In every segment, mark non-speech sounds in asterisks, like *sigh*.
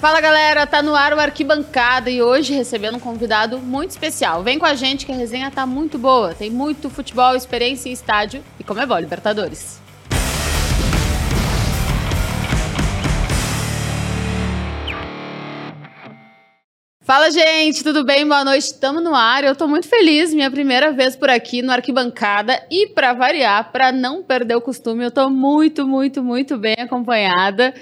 Fala galera, tá no ar o Arquibancada e hoje recebendo um convidado muito especial. Vem com a gente que a resenha tá muito boa, tem muito futebol, experiência em estádio e como é bom, Libertadores. Fala, gente, tudo bem? Boa noite. Estamos no ar. Eu tô muito feliz, minha primeira vez por aqui no Arquibancada e para variar, para não perder o costume, eu tô muito, muito, muito bem acompanhada.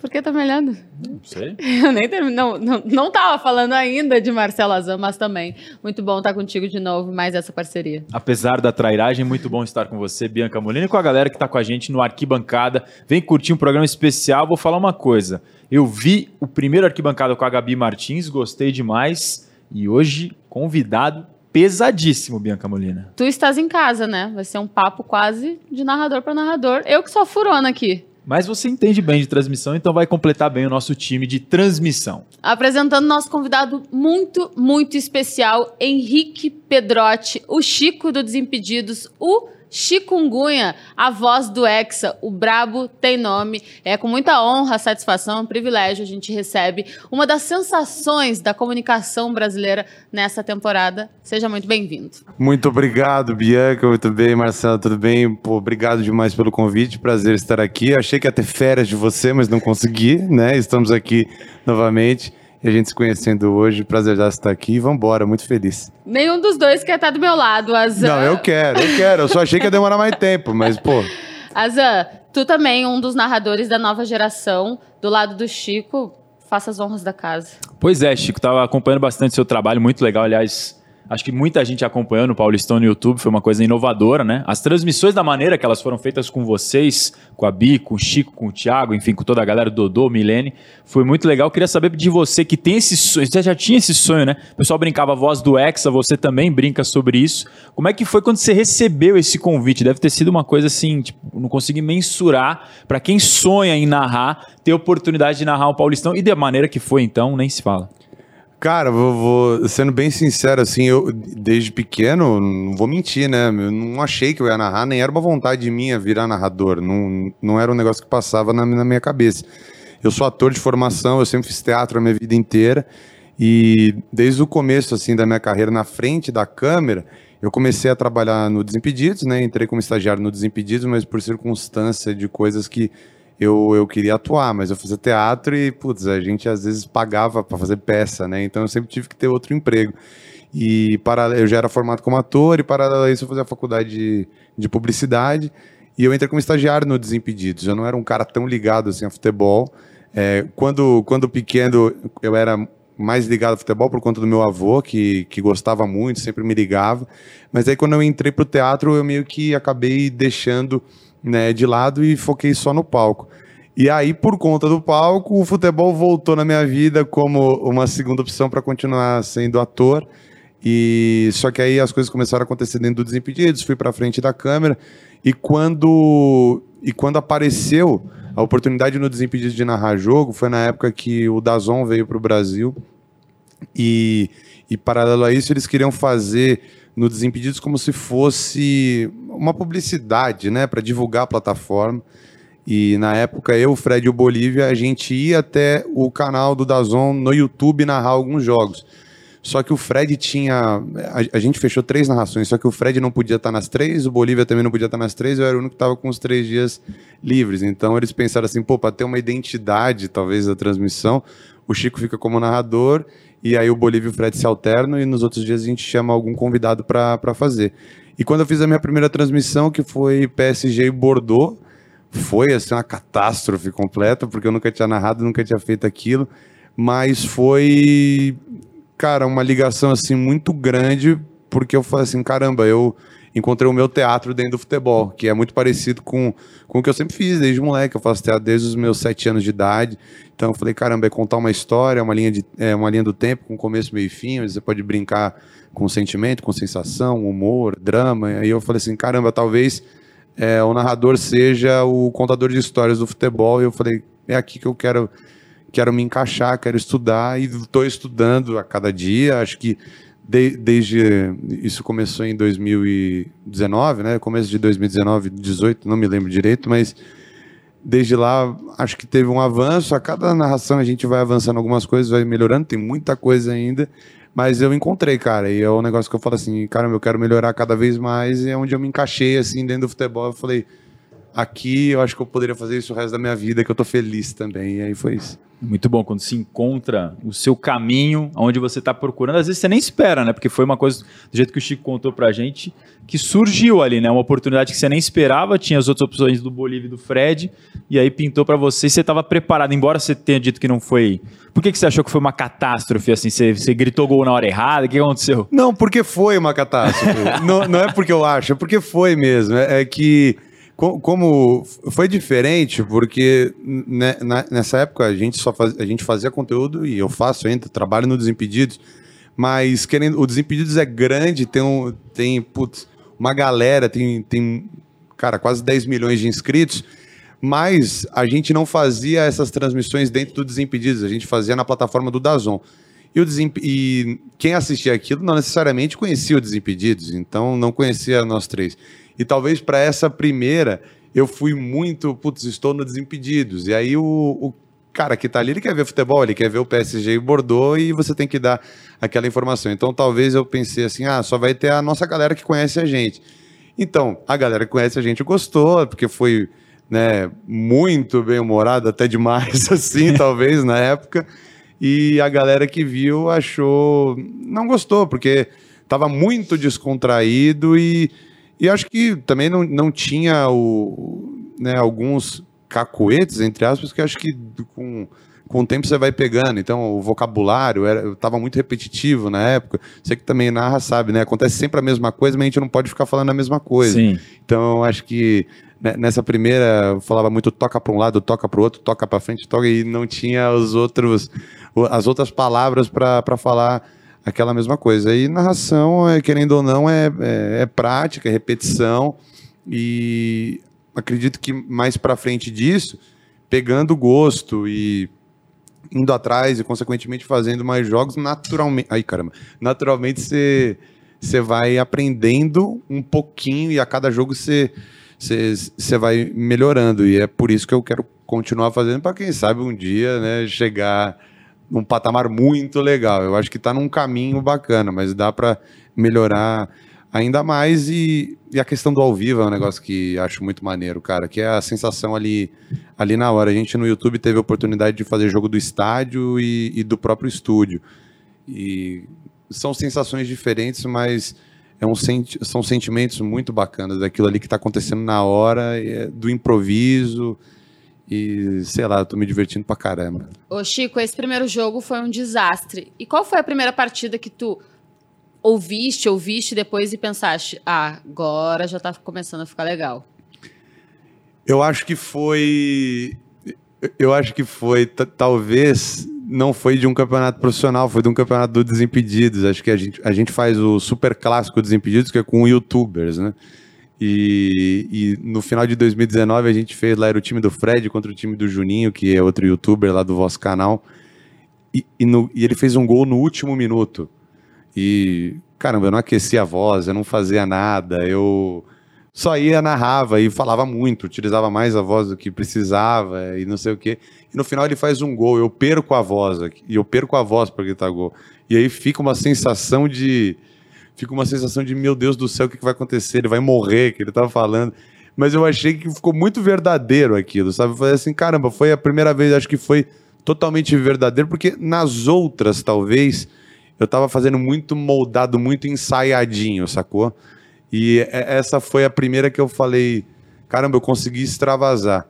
Por que tá me olhando? Não sei. *laughs* Eu nem termino, não, não, não tava falando ainda de Marcelo Azam, mas também. Muito bom estar contigo de novo, mais essa parceria. Apesar da trairagem, muito bom estar com você, Bianca Molina, e com a galera que tá com a gente no Arquibancada. Vem curtir um programa especial. Vou falar uma coisa. Eu vi o primeiro Arquibancada com a Gabi Martins, gostei demais. E hoje, convidado pesadíssimo, Bianca Molina. Tu estás em casa, né? Vai ser um papo quase de narrador para narrador. Eu que sou furona aqui. Mas você entende bem de transmissão, então vai completar bem o nosso time de transmissão. Apresentando nosso convidado muito, muito especial, Henrique Pedrotti, o Chico do Desimpedidos, o Chikungunya, a voz do Hexa, o Brabo tem nome. É com muita honra, satisfação, privilégio a gente recebe uma das sensações da comunicação brasileira nessa temporada. Seja muito bem-vindo. Muito obrigado, Bianca. Muito bem, Marcelo, tudo bem? Pô, obrigado demais pelo convite. Prazer estar aqui. Achei que ia ter férias de você, mas não consegui, né? Estamos aqui novamente. E a gente se conhecendo hoje, prazer já estar aqui. Vamos embora, muito feliz. Nenhum dos dois quer estar do meu lado, Azan. Não, eu quero, eu quero. Eu só achei que ia demorar mais tempo, mas, pô. Azan, tu também, um dos narradores da nova geração, do lado do Chico, faça as honras da casa. Pois é, Chico, estava acompanhando bastante seu trabalho, muito legal, aliás. Acho que muita gente acompanhando o Paulistão no YouTube, foi uma coisa inovadora, né? As transmissões da maneira que elas foram feitas com vocês, com a Bi, com o Chico, com o Thiago, enfim, com toda a galera do Dodô, Milene, foi muito legal. Queria saber de você que tem esse sonho, você já tinha esse sonho, né? O pessoal brincava a voz do Hexa, você também brinca sobre isso. Como é que foi quando você recebeu esse convite? Deve ter sido uma coisa assim, tipo, não consegui mensurar para quem sonha em narrar, ter oportunidade de narrar o Paulistão e da maneira que foi então, nem se fala. Cara, vou, vou, sendo bem sincero, assim, eu desde pequeno, não vou mentir, né? Eu não achei que eu ia narrar, nem era uma vontade minha virar narrador. Não, não era um negócio que passava na, na minha cabeça. Eu sou ator de formação, eu sempre fiz teatro a minha vida inteira. E desde o começo, assim, da minha carreira na frente da câmera, eu comecei a trabalhar no Desimpedidos, né? Entrei como estagiário no Desimpedidos, mas por circunstância de coisas que eu, eu queria atuar, mas eu fazia teatro e, putz, a gente às vezes pagava para fazer peça, né? Então eu sempre tive que ter outro emprego. E para, eu já era formado como ator e paralelo a isso eu fazia a faculdade de, de publicidade e eu entrei como estagiário no Desimpedidos. Eu não era um cara tão ligado assim a futebol. É, quando, quando pequeno eu era mais ligado ao futebol por conta do meu avô, que, que gostava muito, sempre me ligava. Mas aí quando eu entrei pro teatro, eu meio que acabei deixando né, de lado e foquei só no palco. E aí, por conta do palco, o futebol voltou na minha vida como uma segunda opção para continuar sendo ator. E só que aí as coisas começaram a acontecer dentro do Desimpedidos, fui para frente da câmera e quando e quando apareceu a oportunidade no Desimpedidos de narrar jogo, foi na época que o Dazon veio para o Brasil e, e paralelo a isso eles queriam fazer no Desimpedidos como se fosse uma publicidade, né, para divulgar a plataforma. E na época eu, Fred e o Bolívia, a gente ia até o canal do Dazon no YouTube narrar alguns jogos. Só que o Fred tinha. A, gente fechou três narrações, só que o Fred não podia estar nas três, o Bolívia também não podia estar nas três, eu era o único que estava com os três dias livres. Então eles pensaram assim, pô, para ter uma identidade, talvez, da transmissão, o Chico fica como narrador e aí o Bolívia e o Fred se alternam e nos outros dias a gente chama algum convidado para fazer. E quando eu fiz a minha primeira transmissão, que foi PSG e Bordeaux, foi assim uma catástrofe completa, porque eu nunca tinha narrado, nunca tinha feito aquilo, mas foi cara, uma ligação assim muito grande, porque eu falei assim, caramba, eu encontrei o meu teatro dentro do futebol, que é muito parecido com, com o que eu sempre fiz desde moleque. Eu faço teatro desde os meus sete anos de idade. Então eu falei, caramba, é contar uma história, uma linha, de, é, uma linha do tempo, com começo, meio e fim, você pode brincar com sentimento, com sensação, humor, drama. E aí eu falei assim, caramba, talvez é, o narrador seja o contador de histórias do futebol. E eu falei, é aqui que eu quero quero me encaixar, quero estudar e estou estudando a cada dia. Acho que de, desde isso começou em 2019, né? Começo de 2019, 18, não me lembro direito, mas desde lá, acho que teve um avanço. A cada narração a gente vai avançando algumas coisas, vai melhorando, tem muita coisa ainda. Mas eu encontrei, cara, e é um negócio que eu falo assim, cara, eu quero melhorar cada vez mais, e é onde eu me encaixei, assim, dentro do futebol, eu falei, aqui eu acho que eu poderia fazer isso o resto da minha vida, que eu tô feliz também, e aí foi isso. Muito bom, quando se encontra o seu caminho, onde você está procurando. Às vezes você nem espera, né? Porque foi uma coisa, do jeito que o Chico contou pra gente, que surgiu ali, né? Uma oportunidade que você nem esperava, tinha as outras opções do Bolívia e do Fred, e aí pintou para você e você estava preparado, embora você tenha dito que não foi. Por que, que você achou que foi uma catástrofe, assim? Você, você gritou gol na hora errada? O que aconteceu? Não, porque foi uma catástrofe. *laughs* não, não é porque eu acho, é porque foi mesmo. É, é que como foi diferente, porque nessa época a gente só faz, a gente fazia conteúdo e eu faço ainda, trabalho no Desimpedidos, mas querendo, o Desimpedidos é grande, tem, um, tem putz, uma galera, tem, tem cara, quase 10 milhões de inscritos, mas a gente não fazia essas transmissões dentro do Desimpedidos, a gente fazia na plataforma do Dazon. E, o Desimp... e quem assistia aquilo não necessariamente conhecia o Desimpedidos, então não conhecia nós três. E talvez para essa primeira eu fui muito, putz, estou no Desimpedidos. E aí o, o cara que está ali, ele quer ver futebol, ele quer ver o PSG e o Bordeaux e você tem que dar aquela informação. Então talvez eu pensei assim, ah, só vai ter a nossa galera que conhece a gente. Então, a galera que conhece a gente gostou, porque foi né, muito bem humorado, até demais *laughs* assim, *laughs* talvez, na época. E a galera que viu achou. não gostou, porque estava muito descontraído e e acho que também não, não tinha o, né, alguns cacoetes, entre aspas, que acho que com, com o tempo você vai pegando. Então, o vocabulário estava muito repetitivo na época. Você que também narra sabe, né? Acontece sempre a mesma coisa, mas a gente não pode ficar falando a mesma coisa. Sim. Então, acho que nessa primeira eu falava muito toca para um lado, toca para o outro, toca para frente, toca e não tinha os outros as outras palavras para falar aquela mesma coisa. E narração, é, querendo ou não, é, é, é prática, é repetição. E acredito que mais para frente disso, pegando gosto e indo atrás e consequentemente fazendo mais jogos naturalmente, aí caramba, naturalmente você você vai aprendendo um pouquinho e a cada jogo você você vai melhorando e é por isso que eu quero continuar fazendo para quem sabe um dia, né, chegar num patamar muito legal. Eu acho que está num caminho bacana, mas dá para melhorar ainda mais. E, e, a questão do ao vivo é um negócio que acho muito maneiro, cara, que é a sensação ali, ali na hora. A gente no YouTube teve a oportunidade de fazer jogo do estádio e, e do próprio estúdio. E são sensações diferentes, mas é um senti são sentimentos muito bacanas daquilo ali que está acontecendo na hora, é, do improviso. E, sei lá, eu tô me divertindo pra caramba. Ô, Chico, esse primeiro jogo foi um desastre. E qual foi a primeira partida que tu ouviste, ouviste depois e pensaste, ah, agora já tá começando a ficar legal? Eu acho que foi. Eu acho que foi, talvez, não foi de um campeonato profissional, foi de um campeonato do Desimpedidos. Acho que a gente, a gente faz o super clássico Desimpedidos, que é com youtubers, né? E, e, no final de 2019 a gente fez lá, era o time do Fred contra o time do Juninho, que é outro youtuber lá do vosso canal. E, e, no, e ele fez um gol no último minuto. E, caramba, eu não aquecia a voz, eu não fazia nada, eu só ia, narrava e falava muito, utilizava mais a voz do que precisava e não sei o quê. E no final ele faz um gol, eu perco a voz, e eu perco a voz para gritar gol. E aí fica uma sensação de fica uma sensação de, meu Deus do céu, o que, vai acontecer? Ele vai morrer, que ele tava falando. Mas eu achei que ficou muito verdadeiro aquilo, sabe? Foi assim, caramba, foi a primeira vez, acho que foi totalmente verdadeiro, porque nas outras, talvez, eu tava fazendo muito moldado, muito ensaiadinho, sacou? E essa foi a primeira que eu falei, caramba, eu consegui extravasar.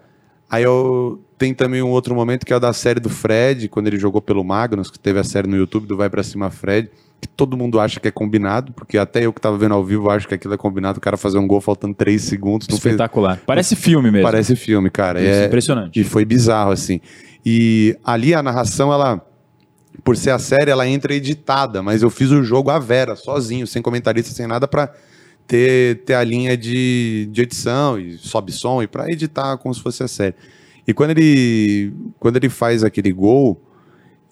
Aí eu tem também um outro momento que é o da série do Fred, quando ele jogou pelo Magnus, que teve a série no YouTube do Vai Pra Cima Fred que todo mundo acha que é combinado, porque até eu que tava vendo ao vivo acho que aquilo é combinado, o cara fazer um gol faltando três segundos. Espetacular. Fez... Parece filme mesmo. Parece filme, cara. Isso, é impressionante. E foi bizarro, assim. E ali a narração, ela, por ser a série, ela entra editada, mas eu fiz o jogo à vera, sozinho, sem comentarista, sem nada, pra ter, ter a linha de, de edição e sobe som e pra editar como se fosse a série. E quando ele, quando ele faz aquele gol,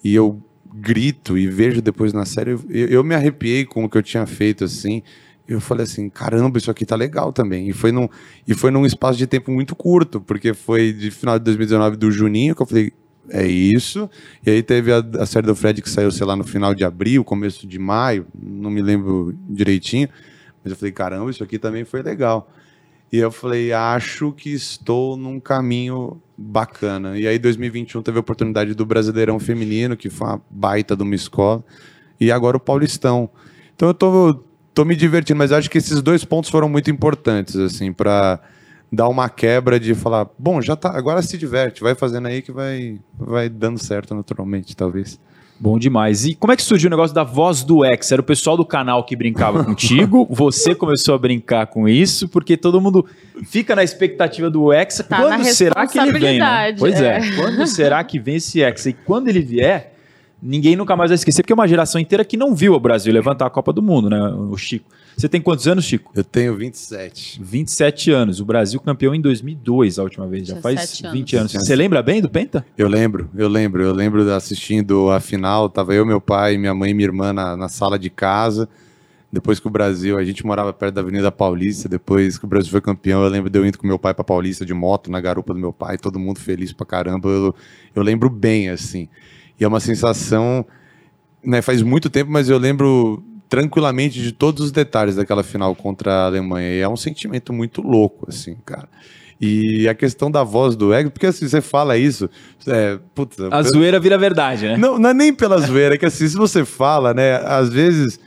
e eu grito e vejo depois na série, eu, eu me arrepiei com o que eu tinha feito, assim. eu falei assim, caramba, isso aqui tá legal também. E foi num, e foi num espaço de tempo muito curto, porque foi de final de 2019 do Juninho que eu falei, é isso. E aí teve a, a série do Fred que saiu, sei lá, no final de abril, começo de maio, não me lembro direitinho. Mas eu falei, caramba, isso aqui também foi legal. E eu falei, acho que estou num caminho bacana. E aí, 2021, teve a oportunidade do Brasileirão Feminino, que foi uma baita de uma escola. E agora o Paulistão. Então eu tô, tô me divertindo, mas acho que esses dois pontos foram muito importantes, assim, para dar uma quebra de falar, bom, já tá, agora se diverte, vai fazendo aí que vai, vai dando certo naturalmente, talvez. Bom demais. E como é que surgiu o negócio da voz do ex? Era o pessoal do canal que brincava *laughs* contigo? Você começou a brincar com isso? Porque todo mundo fica na expectativa do ex. Tá quando será que ele vem? Né? Pois é. é. Quando será que vem esse ex? E quando ele vier, ninguém nunca mais vai esquecer, porque é uma geração inteira que não viu o Brasil levantar a Copa do Mundo, né? O Chico. Você tem quantos anos, Chico? Eu tenho 27. 27 anos. O Brasil campeão em 2002, a última vez. Já faz 17 20 anos. anos. Você lembra bem do Penta? Eu lembro, eu lembro, eu lembro de assistindo a final, tava eu, meu pai, minha mãe e minha irmã na, na sala de casa. Depois que o Brasil, a gente morava perto da Avenida Paulista, depois que o Brasil foi campeão, eu lembro de eu indo com meu pai pra Paulista de moto, na garupa do meu pai, todo mundo feliz pra caramba. Eu, eu lembro bem, assim. E é uma sensação, né, faz muito tempo, mas eu lembro tranquilamente de todos os detalhes daquela final contra a Alemanha. E é um sentimento muito louco, assim, cara. E a questão da voz do ego, porque assim, você fala isso, é, puta, A zoeira vira verdade, né? não, não é nem pela zoeira, é que assim, se você fala, né, às vezes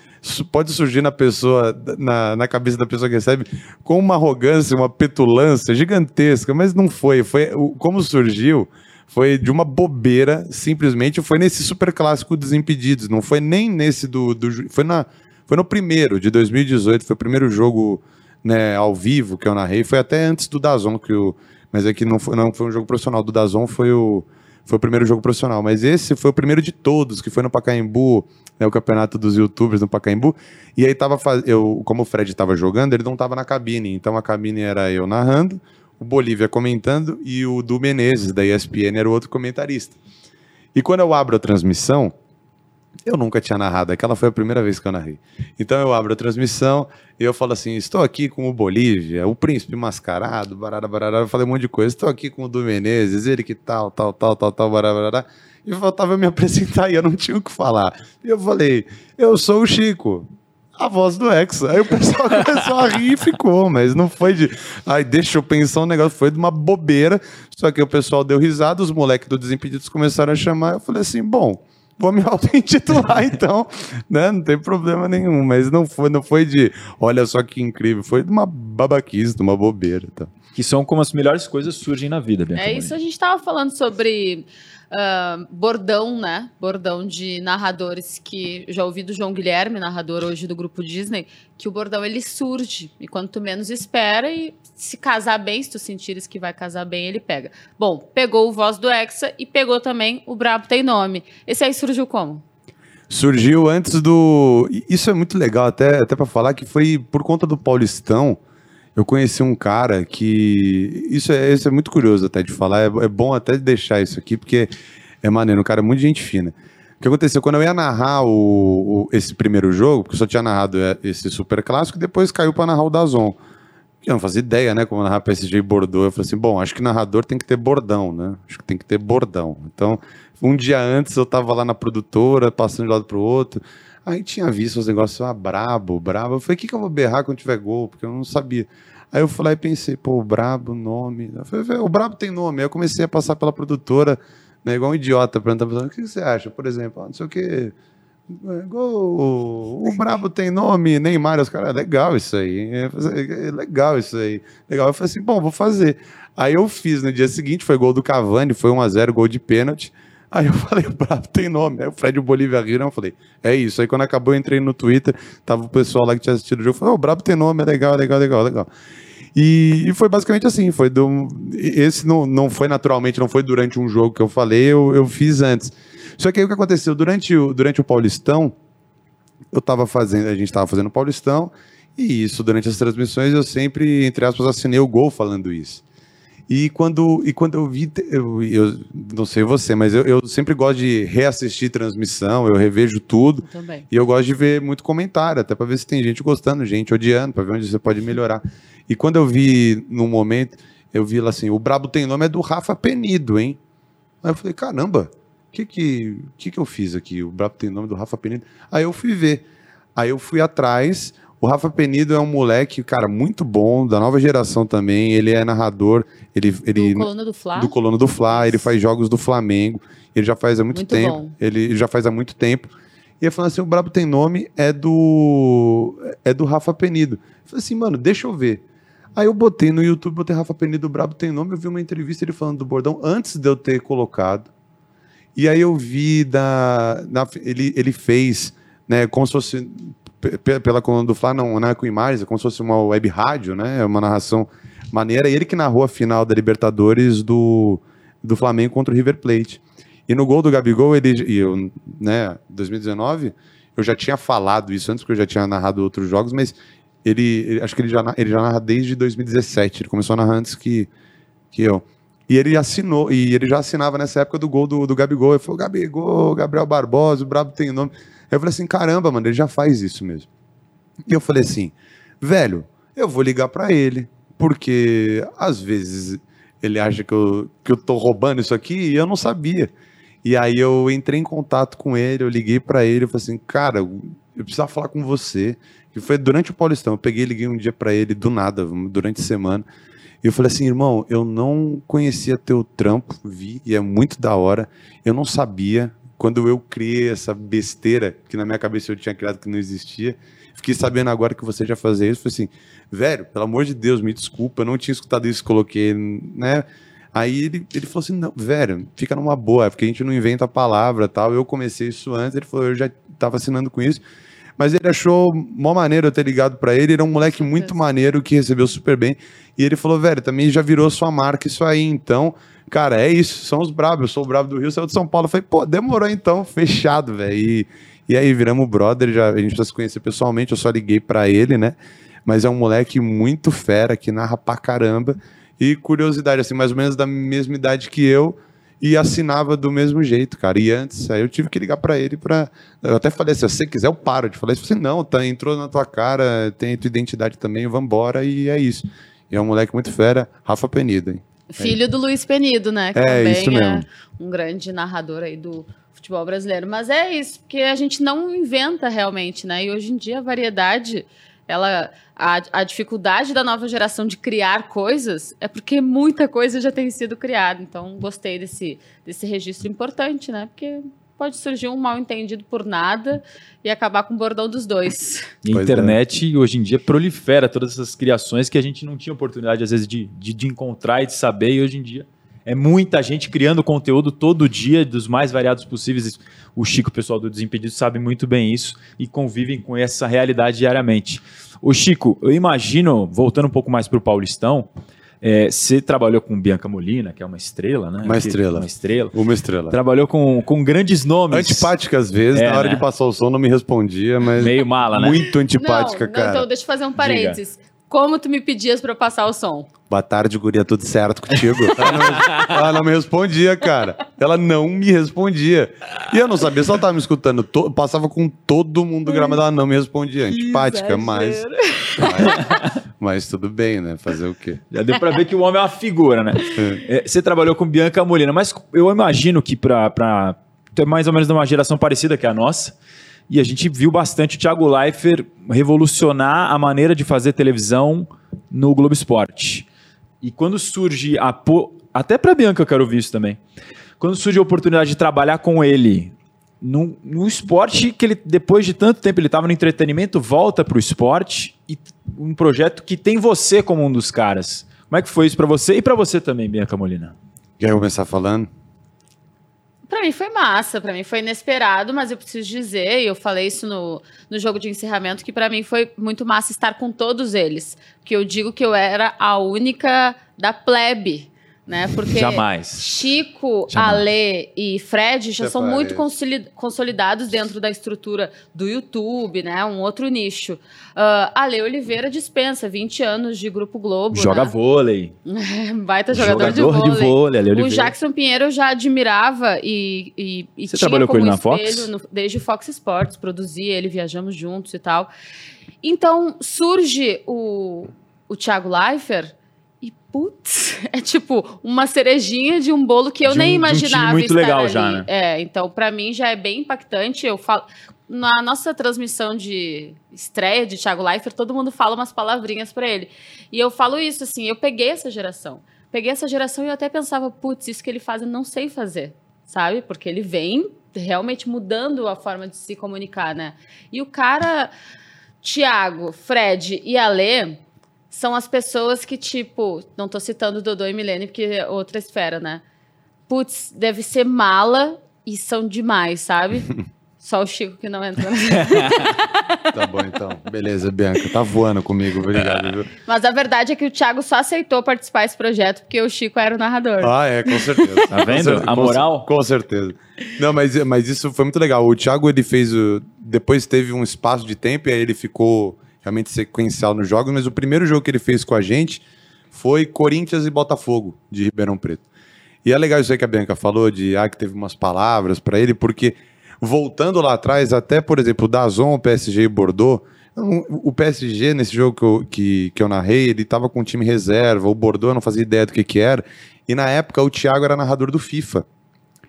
pode surgir na pessoa, na, na cabeça da pessoa que recebe, com uma arrogância, uma petulância gigantesca, mas não foi. Foi como surgiu foi de uma bobeira, simplesmente foi nesse super clássico Desimpedidos, não foi nem nesse do, do foi na foi no primeiro de 2018, foi o primeiro jogo né, ao vivo que eu narrei, foi até antes do Dazon que o mas é que não foi, não foi um jogo profissional, do Dazon foi o foi o primeiro jogo profissional, mas esse foi o primeiro de todos, que foi no Pacaembu, né, o campeonato dos youtubers no Pacaembu. E aí tava eu, como o Fred tava jogando, ele não tava na cabine, então a cabine era eu narrando, o Bolívia comentando e o Du Menezes da ESPN era o outro comentarista. E quando eu abro a transmissão, eu nunca tinha narrado, aquela foi a primeira vez que eu narrei. Então eu abro a transmissão e eu falo assim: estou aqui com o Bolívia, o príncipe mascarado, barará, barará. Eu falei um monte de coisa. Estou aqui com o Du Menezes, ele que tal, tal, tal, tal, tal, barará, barará. E faltava eu me *laughs* apresentar e eu não tinha o que falar. E eu falei: eu sou o Chico. A voz do Hexa. Aí o pessoal *laughs* começou a rir e ficou, mas não foi de. Ai, deixa eu pensar um negócio. Foi de uma bobeira. Só que o pessoal deu risada, os moleques do Desimpedidos começaram a chamar. Eu falei assim: bom, vou me *laughs* auto-intitular então, né? Não tem problema nenhum. Mas não foi, não foi de, olha só que incrível. Foi de uma babaquice, de uma bobeira. Tá? Que são como as melhores coisas surgem na vida, Bianca É isso, a gente tava falando sobre bordão, né? Bordão de narradores que já ouvi do João Guilherme, narrador hoje do grupo Disney, que o bordão ele surge e quando tu menos espera e se casar bem, se tu sentires que vai casar bem, ele pega. Bom, pegou o voz do Hexa e pegou também o Brabo tem nome. Esse aí surgiu como? Surgiu antes do. Isso é muito legal, até, até para falar que foi por conta do Paulistão. Eu conheci um cara que. Isso é, isso é muito curioso até de falar. É, é bom até deixar isso aqui, porque é maneiro. Um cara é muito gente fina. O que aconteceu? Quando eu ia narrar o, o- esse primeiro jogo, porque eu só tinha narrado é, esse super clássico, depois caiu para narrar o Dazon. Eu não fazia ideia, né? Como narrar PSG e Bordeaux. Eu falei assim: bom, acho que narrador tem que ter bordão, né? Acho que tem que ter bordão. Então, um dia antes eu tava lá na produtora, passando de lado pro outro. Aí tinha visto os negócios, ah, brabo, brabo. Eu falei: o que, que eu vou berrar quando tiver gol? Porque eu não sabia. Aí eu fui lá e pensei: pô, brabo, nome. Falei, o brabo tem nome. Aí eu comecei a passar pela produtora, né, igual um idiota, perguntando o que você acha? Por exemplo, ah, não sei o quê. É, Gol, o Brabo tem nome, Neymar, os caras, legal isso aí, é, é legal isso aí, legal. Eu falei assim, bom, vou fazer. Aí eu fiz no dia seguinte, foi gol do Cavani, foi 1x0, gol de pênalti. Aí eu *laughs* falei, o Brabo tem nome. Aí o Fred Bolívia riram, eu falei, é isso. Aí quando acabou, eu entrei no Twitter, tava o pessoal lá que tinha assistido o jogo, falou, o Brabo tem nome, é legal, é legal, é legal, é legal. E, e foi basicamente assim, foi do, esse não, não foi naturalmente, não foi durante um jogo que eu falei, eu, eu fiz antes. Só que aí o que aconteceu, durante o, durante o Paulistão, eu estava fazendo, a gente estava fazendo o Paulistão, e isso, durante as transmissões, eu sempre, entre aspas, assinei o gol falando isso. E quando, e quando eu vi, eu, eu não sei você, mas eu, eu sempre gosto de reassistir transmissão, eu revejo tudo. Eu. E eu gosto de ver muito comentário, até para ver se tem gente gostando, gente odiando, para ver onde você pode melhorar. E quando eu vi num momento, eu vi lá assim, o Brabo tem nome é do Rafa Penido, hein? Aí eu falei, caramba, o que que, que que eu fiz aqui? O Brabo tem nome do Rafa Penido. Aí eu fui ver. Aí eu fui atrás. O Rafa Penido é um moleque, cara, muito bom, da nova geração também. Ele é narrador, ele, ele Do Coluna do Fla. do Coluna do Fla, ele faz jogos do Flamengo, ele já faz há muito, Muito tempo. bom. Ele já faz há muito tempo. E ele falando assim: o Brabo tem nome, é do. É do Rafa Penido. Eu falei assim, mano, deixa eu ver. Aí eu botei no YouTube, botei Rafa Penido, o Brabo tem nome, eu vi uma entrevista ele falando do bordão antes de eu ter colocado. E aí eu vi da. ele, ele fez, né, como se fosse. Pe- pe- Pela coluna do Fla, não, não é com imagens, é como se fosse uma web rádio, né? É uma narração maneira. Ele que narrou a final da Libertadores do, do Flamengo contra o River Plate. E no gol do Gabigol, ele. E eu, né, 2019, eu já tinha falado isso antes, porque eu já tinha narrado outros jogos, mas ele, ele- acho que ele já, ele já narra desde 2017. Ele começou a narrar antes que, que eu. E ele assinou, e ele já assinava nessa época do gol do, do Gabigol. Ele falou: Gabigol, Gabriel Barbosa, o Brabo tem nome. Eu falei assim: caramba, mano, ele já faz isso mesmo. E eu falei assim: velho, eu vou ligar pra ele, porque às vezes ele acha que eu, que eu tô roubando isso aqui e eu não sabia. E aí eu entrei em contato com ele, eu liguei pra ele, eu falei assim: cara, eu precisava falar com você. E foi durante o Paulistão. Eu peguei liguei um dia pra ele do nada, durante a semana. E eu falei assim, irmão, eu não conhecia teu trampo, vi, e é muito da hora. Eu não sabia. Quando eu criei essa besteira, que na minha cabeça eu tinha criado que não existia, fiquei sabendo agora que você já fazia isso. Falei assim, velho, pelo amor de Deus, me desculpa, eu não tinha escutado isso, coloquei, né? Aí ele, ele falou assim, não, velho, fica numa boa, é porque a gente não inventa a palavra tal. Eu comecei isso antes, ele falou, eu já tava assinando com isso. Mas ele achou mó maneiro eu ter ligado pra ele. Ele é um moleque muito maneiro que recebeu super bem. E ele falou, velho, também já virou sua marca isso aí. Então, cara, é isso. São os bravos. Eu sou o bravo do Rio, o de São Paulo. Eu falei, pô, demorou então, fechado, velho. E, e aí viramos brother. Já, a gente já se conhecer pessoalmente. Eu só liguei pra ele, né? Mas é um moleque muito fera que narra pra caramba. E curiosidade, assim, mais ou menos da mesma idade que eu e assinava do mesmo jeito, cara. E antes, aí eu tive que ligar pra ele pra. Eu até falei assim: se você quiser, eu paro de falar isso. Assim: não, tá, entrou na tua cara, tem tua identidade também, vambora, e é isso. E é um moleque muito fera, Rafa Penido, hein? Filho do Luiz Penido, né? Que É, também isso é mesmo. um grande narrador aí do futebol brasileiro. Mas é isso, porque a gente não inventa realmente, né? E hoje em dia a variedade, ela. A, a dificuldade da nova geração de criar coisas é porque muita coisa já tem sido criada. Então, gostei desse, desse registro importante, né? Porque pode surgir um mal entendido por nada e acabar com o bordão dos dois. E a Pois internet hoje em dia prolifera todas essas criações que a gente não tinha oportunidade, às vezes, de, de, de encontrar e de saber, e hoje em dia é muita gente criando conteúdo todo dia, dos mais variados possíveis. O Chico, o pessoal do Desimpedido, sabe muito bem isso e convivem com essa realidade diariamente. O Chico, eu imagino, voltando um pouco mais para o Paulistão, é, você trabalhou com Bianca Molina, que é uma estrela, né? Uma estrela. Uma estrela. Uma estrela. Trabalhou com, com grandes nomes. Antipática às vezes, É, na hora né? de passar o som não me respondia, mas Meio mala, né? muito antipática, não, não, cara. então deixa eu fazer um parênteses. Como tu me pedias pra eu passar o som? Boa tarde, guria, tudo certo contigo? ela, não, ela não me respondia, cara. Ela não me respondia. E eu não sabia se ela tava me escutando. To- passava com todo mundo do gramado, ela não me respondia. Antipática, mas, mas. Mas tudo bem, né? Fazer o quê? Já deu pra ver que o homem é uma figura, né? É, Você trabalhou com Bianca Molina, mas eu imagino que pra, pra ter mais ou menos de uma geração parecida que a nossa, e a gente viu bastante o Thiago Leifert revolucionar a maneira de fazer televisão no Globo Esporte. E quando surge a. po- Até pra Bianca eu quero ouvir isso também. Quando surge a oportunidade de trabalhar com ele num, num esporte que ele, depois de tanto tempo, ele estava no entretenimento, volta pro esporte e um projeto que tem você como um dos caras. Como é que foi isso pra você e pra você também, Bianca Molina? Quer começar falando? Pra mim foi massa, pra mim foi inesperado, mas eu preciso dizer, e eu falei isso no, no jogo de encerramento, que pra mim foi muito massa estar com todos eles. Que eu digo que eu era a única da plebe né? Porque Jamais. Chico, Jamais. Ale e Fred já são muito consoli- consolidados dentro da estrutura do YouTube, né? Um outro nicho. Ah, Ale Oliveira dispensa 20 anos de Grupo Globo. Joga né? vôlei. *laughs* Baita jogador, de Jogador vôlei. de vôlei, Ale O. Jackson Pinheiro eu já admirava e, e, e Você tinha trabalhou com como ele na espelho Fox? no- desde Fox Sports, produzi ele, viajamos juntos e tal. Então surge o, o Thiago Leifert e, putz, *laughs* é tipo uma cerejinha de um bolo que eu De um- nem um imaginava time muito estar legal ali. já, né? É, então pra mim já é bem impactante. Eu falo na nossa transmissão de estreia de Thiago Leifert, todo mundo fala umas palavrinhas pra ele. E eu falo isso assim, eu peguei essa geração. Peguei essa geração e eu até pensava, putz, isso que ele faz eu não sei fazer, sabe? Porque ele vem realmente mudando a forma de se comunicar, né? E o cara, Thiago, Fred e Alê são as pessoas que, tipo, não tô citando Dodô e Milene, porque é outra esfera, né? Putz, deve ser mala e são demais, sabe? *laughs* Só o Chico que não entra. *laughs* Tá bom, então. Beleza, Bianca. Tá voando comigo, obrigado. Viu? Mas a verdade é que o Thiago só aceitou participar desse projeto porque o Chico era o narrador. Ah, é, com certeza. Tá vendo? Com cer- A com moral? cer- Com certeza. Não, mas, mas isso foi muito legal. O Thiago, ele fez. o- Depois teve um espaço de tempo e aí ele ficou realmente sequencial nos jogos, mas o primeiro jogo que ele fez com a gente foi Corinthians e Botafogo, de Ribeirão Preto. E é legal isso aí que a Bianca falou, de ah, que teve umas palavras pra ele, porque voltando lá atrás, até, por exemplo, o Dazon, o PSG e Bordeaux, o PSG, nesse jogo que eu, que, que eu narrei, ele tava com um time reserva, o Bordeaux eu não fazia ideia do que que era, e na época o Thiago era narrador do FIFA.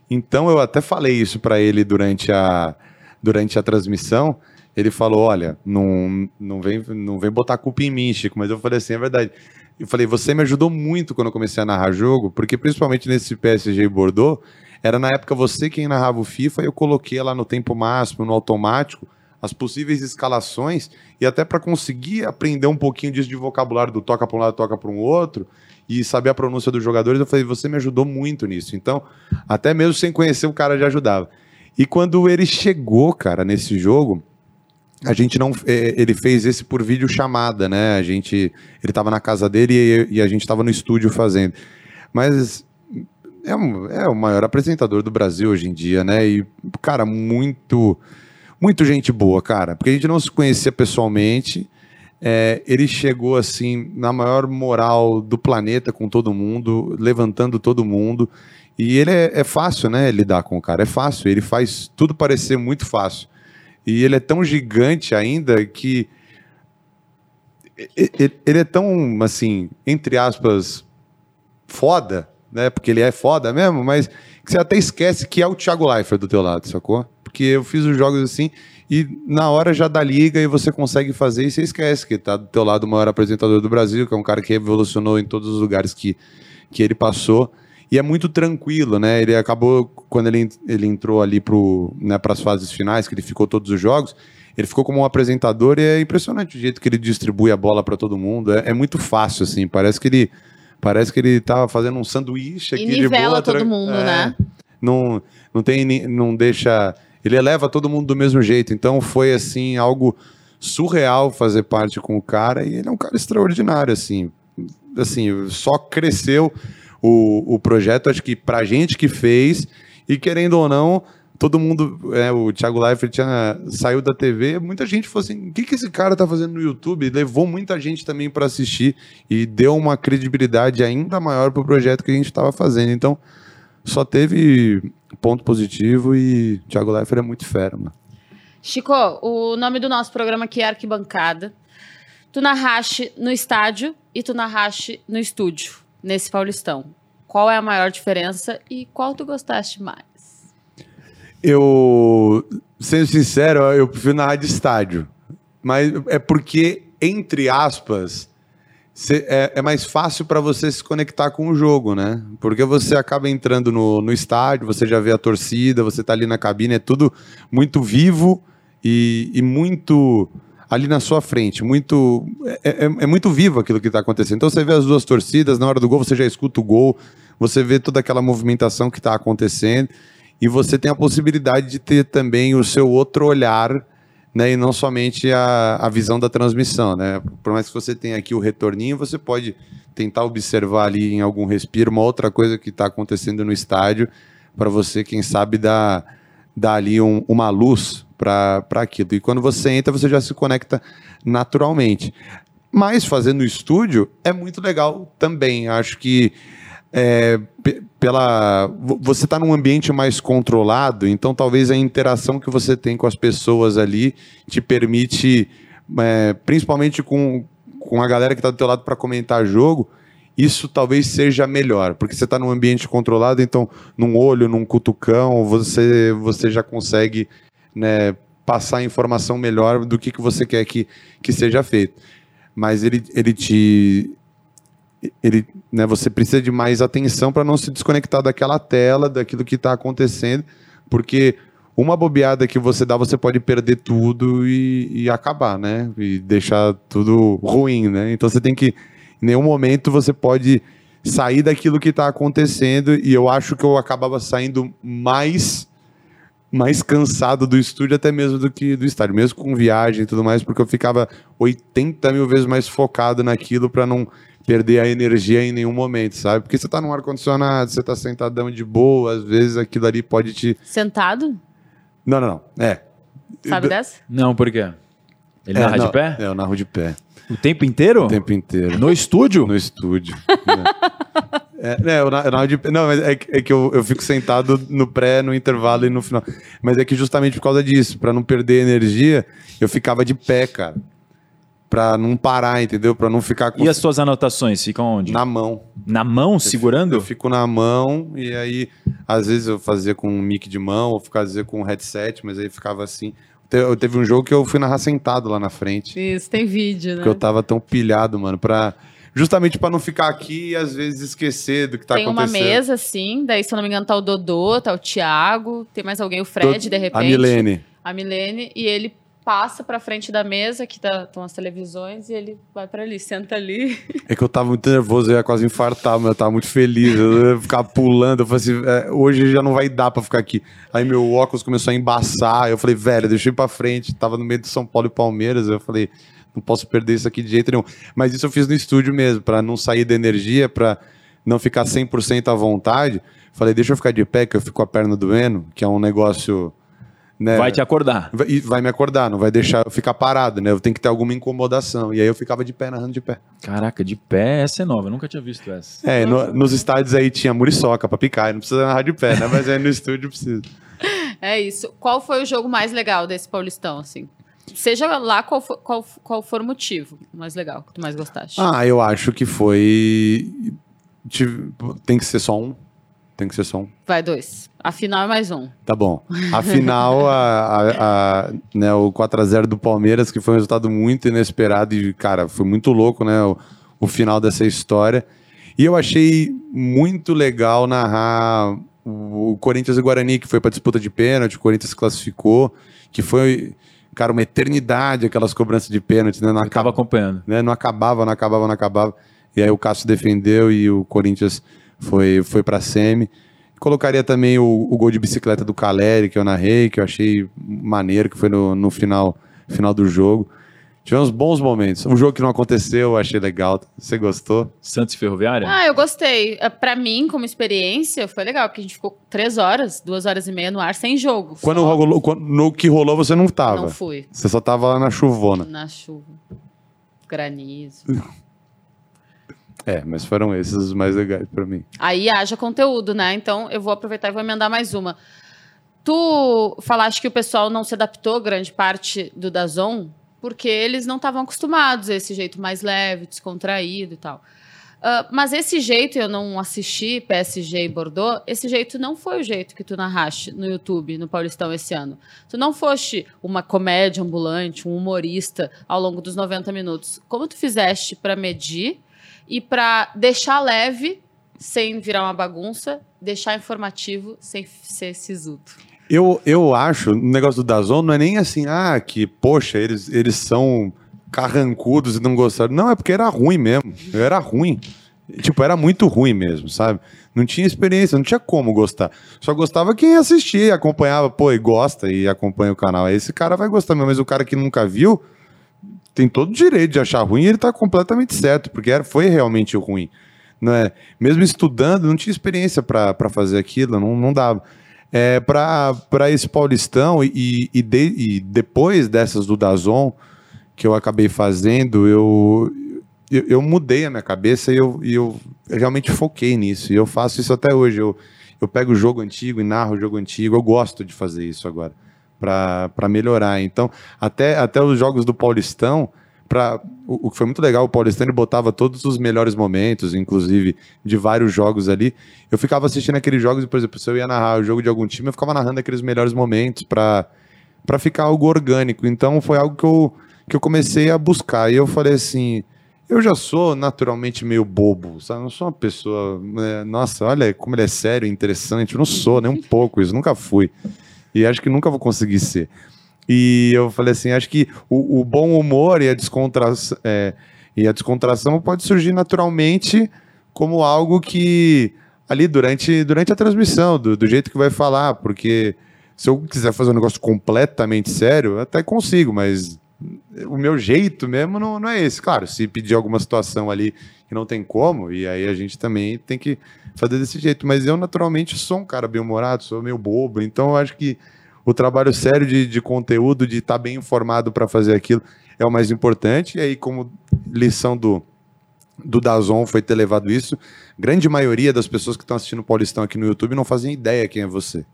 Então eu até falei isso pra ele durante a, durante a transmissão. Ele falou: Olha, não, não, vem, não vem botar culpa em mim, Chico, mas eu falei assim: é verdade. Eu falei: Você me ajudou muito quando eu comecei a narrar jogo, porque principalmente nesse PSG Bordeaux, era na época você quem narrava o FIFA e eu coloquei lá no tempo máximo, no automático, as possíveis escalações e até para conseguir aprender um pouquinho disso de vocabulário do toca para um lado, toca para um outro e saber a pronúncia dos jogadores, eu falei, você me ajudou muito nisso. Então, até mesmo sem conhecer o cara já ajudava. E quando ele chegou, cara, nesse jogo, a gente não. é, ele fez esse por vídeo chamada, né? A gente. Ele tava na casa dele e, e a gente tava no estúdio fazendo. Mas é, é o maior apresentador do Brasil hoje em dia, né? E, cara, muito. Muito gente boa, cara. Porque a gente não se conhecia pessoalmente. É, ele chegou assim na maior moral do planeta com todo mundo, levantando todo mundo. E ele é, é fácil, né? Lidar com o cara. É fácil. Ele faz tudo parecer muito fácil. E ele é tão gigante ainda que. Ele é tão, assim, entre aspas, foda, né? Porque ele é foda mesmo, mas que você até esquece que é o Thiago Leifert do teu lado, sacou? Porque eu fiz os jogos assim e na hora já dá liga e você consegue fazer e você esquece que tá do teu lado o maior apresentador do Brasil, que é um cara que revolucionou em todos os lugares que, que ele passou. E é muito tranquilo, né? Ele acabou, quando ele, ele entrou ali para as fases finais, que ele ficou todos os jogos, ele ficou como um apresentador e é impressionante o jeito que ele distribui a bola para todo mundo. É, é muito fácil, assim. Parece que ele parece que ele tava fazendo um sanduíche aqui E de boa. todo mundo, é, né? Não, não tem, não deixa. Ele eleva todo mundo do mesmo jeito. Então foi assim algo surreal fazer parte com o cara e ele é um cara extraordinário, assim. Assim, só cresceu o, o projeto, acho que pra gente que fez, e querendo ou não, todo mundo, é, o Thiago Leifert tinha, saiu da TV, muita gente falou assim, o que, que esse cara tá fazendo no YouTube? Levou muita gente também para assistir e deu uma credibilidade ainda maior pro projeto que a gente estava fazendo. Então, só teve ponto positivo e Thiago Leifert é muito fera, mano. Chico, o nome do nosso programa aqui é Arquibancada. Tu narraste no estádio e tu narraste no estúdio, nesse Paulistão. Qual é a maior diferença e qual tu gostaste mais? Eu, sendo sincero, eu prefiro narrar de estádio. Mas é porque, entre aspas, cê- é, é mais fácil para você se conectar com o jogo, né? Porque você acaba entrando no, no estádio, você já vê a torcida, você tá ali na cabine, é tudo muito vivo e, e muito ali na sua frente, muito é, é- é muito vivo aquilo que está acontecendo. Então você vê as duas torcidas, na hora do gol você já escuta o gol, você vê toda aquela movimentação que está acontecendo e você tem a possibilidade de ter também o seu outro olhar, né, e não somente a, a visão da transmissão, né? Por mais que você tenha aqui o retorninho, você pode tentar observar ali em algum respiro uma outra coisa que está acontecendo no estádio, para você, quem sabe, dar, dar ali um, uma luz para aquilo. E quando você entra, você já se conecta naturalmente. Mas fazendo o estúdio é muito legal também. Acho que é, pela você está num ambiente mais controlado, então talvez a interação que você tem com as pessoas ali te permite, é, principalmente com, com a galera que está do teu lado para comentar jogo, isso talvez seja melhor, porque você está num ambiente controlado, então num olho, num cutucão, você, você já consegue né, passar informação melhor do que, que você quer que, que seja feito. Mas ele, ele te ele, né, você precisa de mais atenção para não se desconectar daquela tela, daquilo que está acontecendo, porque uma bobeada que você dá, você pode perder tudo e, e, acabar, né? E deixar tudo ruim, né? Então você tem que, em nenhum momento você pode sair daquilo que está acontecendo e eu acho que eu acabava saindo mais mais cansado do estúdio até mesmo do que do estádio, mesmo com viagem e tudo mais, porque eu ficava 80 mil vezes mais focado naquilo para não perder a energia em nenhum momento, sabe? Porque você tá num ar-condicionado, você tá sentadão de boa, às vezes aquilo ali pode te. Sentado? Não, não, não. É. Sabe dessa? Não, por quê? Ele é, narra não, de pé? É, eu narro de pé. O tempo inteiro? O tempo inteiro. No estúdio? No estúdio. *laughs* é, é, eu. Não, mas é, é que eu, eu fico sentado no pré, no intervalo e no final. Mas é que justamente por causa disso, para não perder energia, eu ficava de pé, cara para não parar, entendeu? Para não ficar com... E as suas anotações ficam onde? Na mão. Na mão, segurando? Eu fico na mão e aí às vezes eu fazia com um mic de mão ou fazia com um headset, mas aí ficava assim. Eu teve um jogo que eu fui narrar sentado lá na frente. Isso, tem vídeo, né? Porque eu tava tão pilhado, mano, para justamente para não ficar aqui e às vezes esquecer do que tá tem acontecendo. Tem uma mesa, sim, daí se eu não me engano tá o Dodô, tá o Thiago, tem mais alguém, o Fred, de repente. A Milene. A Milene, e ele passa pra frente da mesa, que tá, estão as televisões, e ele vai para ali, senta ali. *laughs* É que eu tava muito nervoso, eu ia quase infartar, mas eu tava muito feliz, eu ia ficar pulando, eu falei assim, é, hoje já não vai dar pra ficar aqui. Aí meu óculos começou a embaçar, eu falei, velho, deixa eu ir pra frente, tava no meio de São Paulo e Palmeiras, eu falei, não posso perder isso aqui de jeito nenhum. Mas isso eu fiz no estúdio mesmo, para não sair da energia, para não ficar 100% à vontade. Falei, deixa eu ficar de pé, que eu fico com a perna doendo, que é um negócio né? Vai te acordar. E vai me acordar, não vai deixar eu ficar parado, né? Eu tenho que ter alguma incomodação. E aí eu ficava de pé, narrando de pé. Caraca, de pé, essa é nova, eu nunca tinha visto essa. É, no, nos estádios aí tinha muriçoca pra picar, não precisa narrar de pé, né? Mas aí no *laughs* estúdio precisa. É isso. Qual foi o jogo mais legal desse Paulistão, assim? Seja lá qual for, qual, qual for o motivo mais legal que tu mais gostaste. Ah, eu acho que foi. Tem que ser só um. Tem que ser só um. Vai dois. A final é mais um. Tá bom. A final, a, a, a, né, o 4x0 do Palmeiras, que foi um resultado muito inesperado e, cara, foi muito louco, né? O, o final dessa história. E eu achei muito legal narrar o Corinthians e Guarani, que foi para disputa de pênalti, o Corinthians classificou, que foi, cara, uma eternidade aquelas cobranças de pênalti, né? Não acaba acompanhando. Né? Não acabava, não acabava, não acabava. E aí o Cássio defendeu e o Corinthians foi, foi para semi. Colocaria também o, o, gol de bicicleta do Caleri, que eu narrei, que eu achei maneiro, que foi no, no final, final do jogo. Tivemos bons momentos. Um jogo que não aconteceu, eu achei legal. Você gostou? Santos Ferroviária? Ah, eu gostei. É, para mim, como experiência, foi legal, porque a gente ficou três horas, duas horas e meia no ar sem jogo. Quando só... rolou, quando, no que rolou, você não tava? Não fui. Você só tava lá na chuvona. Na chuva. Granizo. É, mas foram esses os mais legais para mim. Aí haja conteúdo, né? Então eu vou aproveitar e vou emendar mais uma. Tu falaste que o pessoal não se adaptou grande parte do Dazon porque eles não estavam acostumados a esse jeito mais leve, descontraído e tal. Uh, mas esse jeito, eu não assisti PSG e Bordeaux, esse jeito não foi o jeito que tu narraste no YouTube, no Paulistão, esse ano. Tu não foste uma comédia ambulante, um humorista ao longo dos 90 minutos. Como tu fizeste para medir e para deixar leve, sem virar uma bagunça, deixar informativo, sem ser sisudo. Eu, eu acho, o negócio do Dazon não é nem assim, ah, que, poxa, eles, eles são carrancudos e não gostaram. Não, é porque era ruim mesmo. Era ruim. Tipo, era muito ruim mesmo, sabe? Não tinha experiência, não tinha como gostar. Só gostava quem assistia, acompanhava, pô, e gosta e acompanha o canal. Esse cara vai gostar mesmo, mas o cara que nunca viu, tem todo o direito de achar ruim e ele tá completamente certo, porque era, foi realmente ruim. Não é? Mesmo estudando, não tinha experiência para fazer aquilo, não, não dava. É, para esse Paulistão e, e, de, e depois dessas do Dazon, que eu acabei fazendo, eu, eu, eu, mudei a minha cabeça e eu, eu, realmente foquei nisso. E eu faço isso até hoje. Eu, eu pego o jogo antigo e narro o jogo antigo. Eu gosto de fazer isso agora, para melhorar. Então, até, até os jogos do Paulistão, pra, o, o que foi muito legal, o Paulistão ele botava todos os melhores momentos, inclusive de vários jogos ali. Eu ficava assistindo aqueles jogos, por exemplo, se eu ia narrar o jogo de algum time, eu ficava narrando aqueles melhores momentos para ficar algo orgânico. Então, foi algo que eu, que eu comecei a buscar. E eu falei assim eu já sou naturalmente meio bobo, sabe? Não sou uma pessoa. Né? Nossa, olha como ele é sério, interessante. Eu não sou nem um pouco isso, nunca fui. E acho que nunca vou conseguir ser. E eu falei assim: acho que o, o bom humor e a, descontração, é, e a descontração pode surgir naturalmente como algo que ali durante, durante a transmissão, do, do jeito que vai falar, porque se eu quiser fazer um negócio completamente sério, até consigo, mas o meu jeito mesmo não, não é esse. Claro, se pedir alguma situação ali que não tem como, e aí a gente também tem que fazer desse jeito. Mas eu, naturalmente, sou um cara bem-humorado, sou meio bobo, então eu acho que o trabalho sério de, de conteúdo, de estar tá bem informado para fazer aquilo, é o mais importante. E aí, como lição do, do Dazon foi ter levado isso, grande maioria das pessoas que estão assistindo o Paulistão aqui no YouTube não fazem ideia quem é você.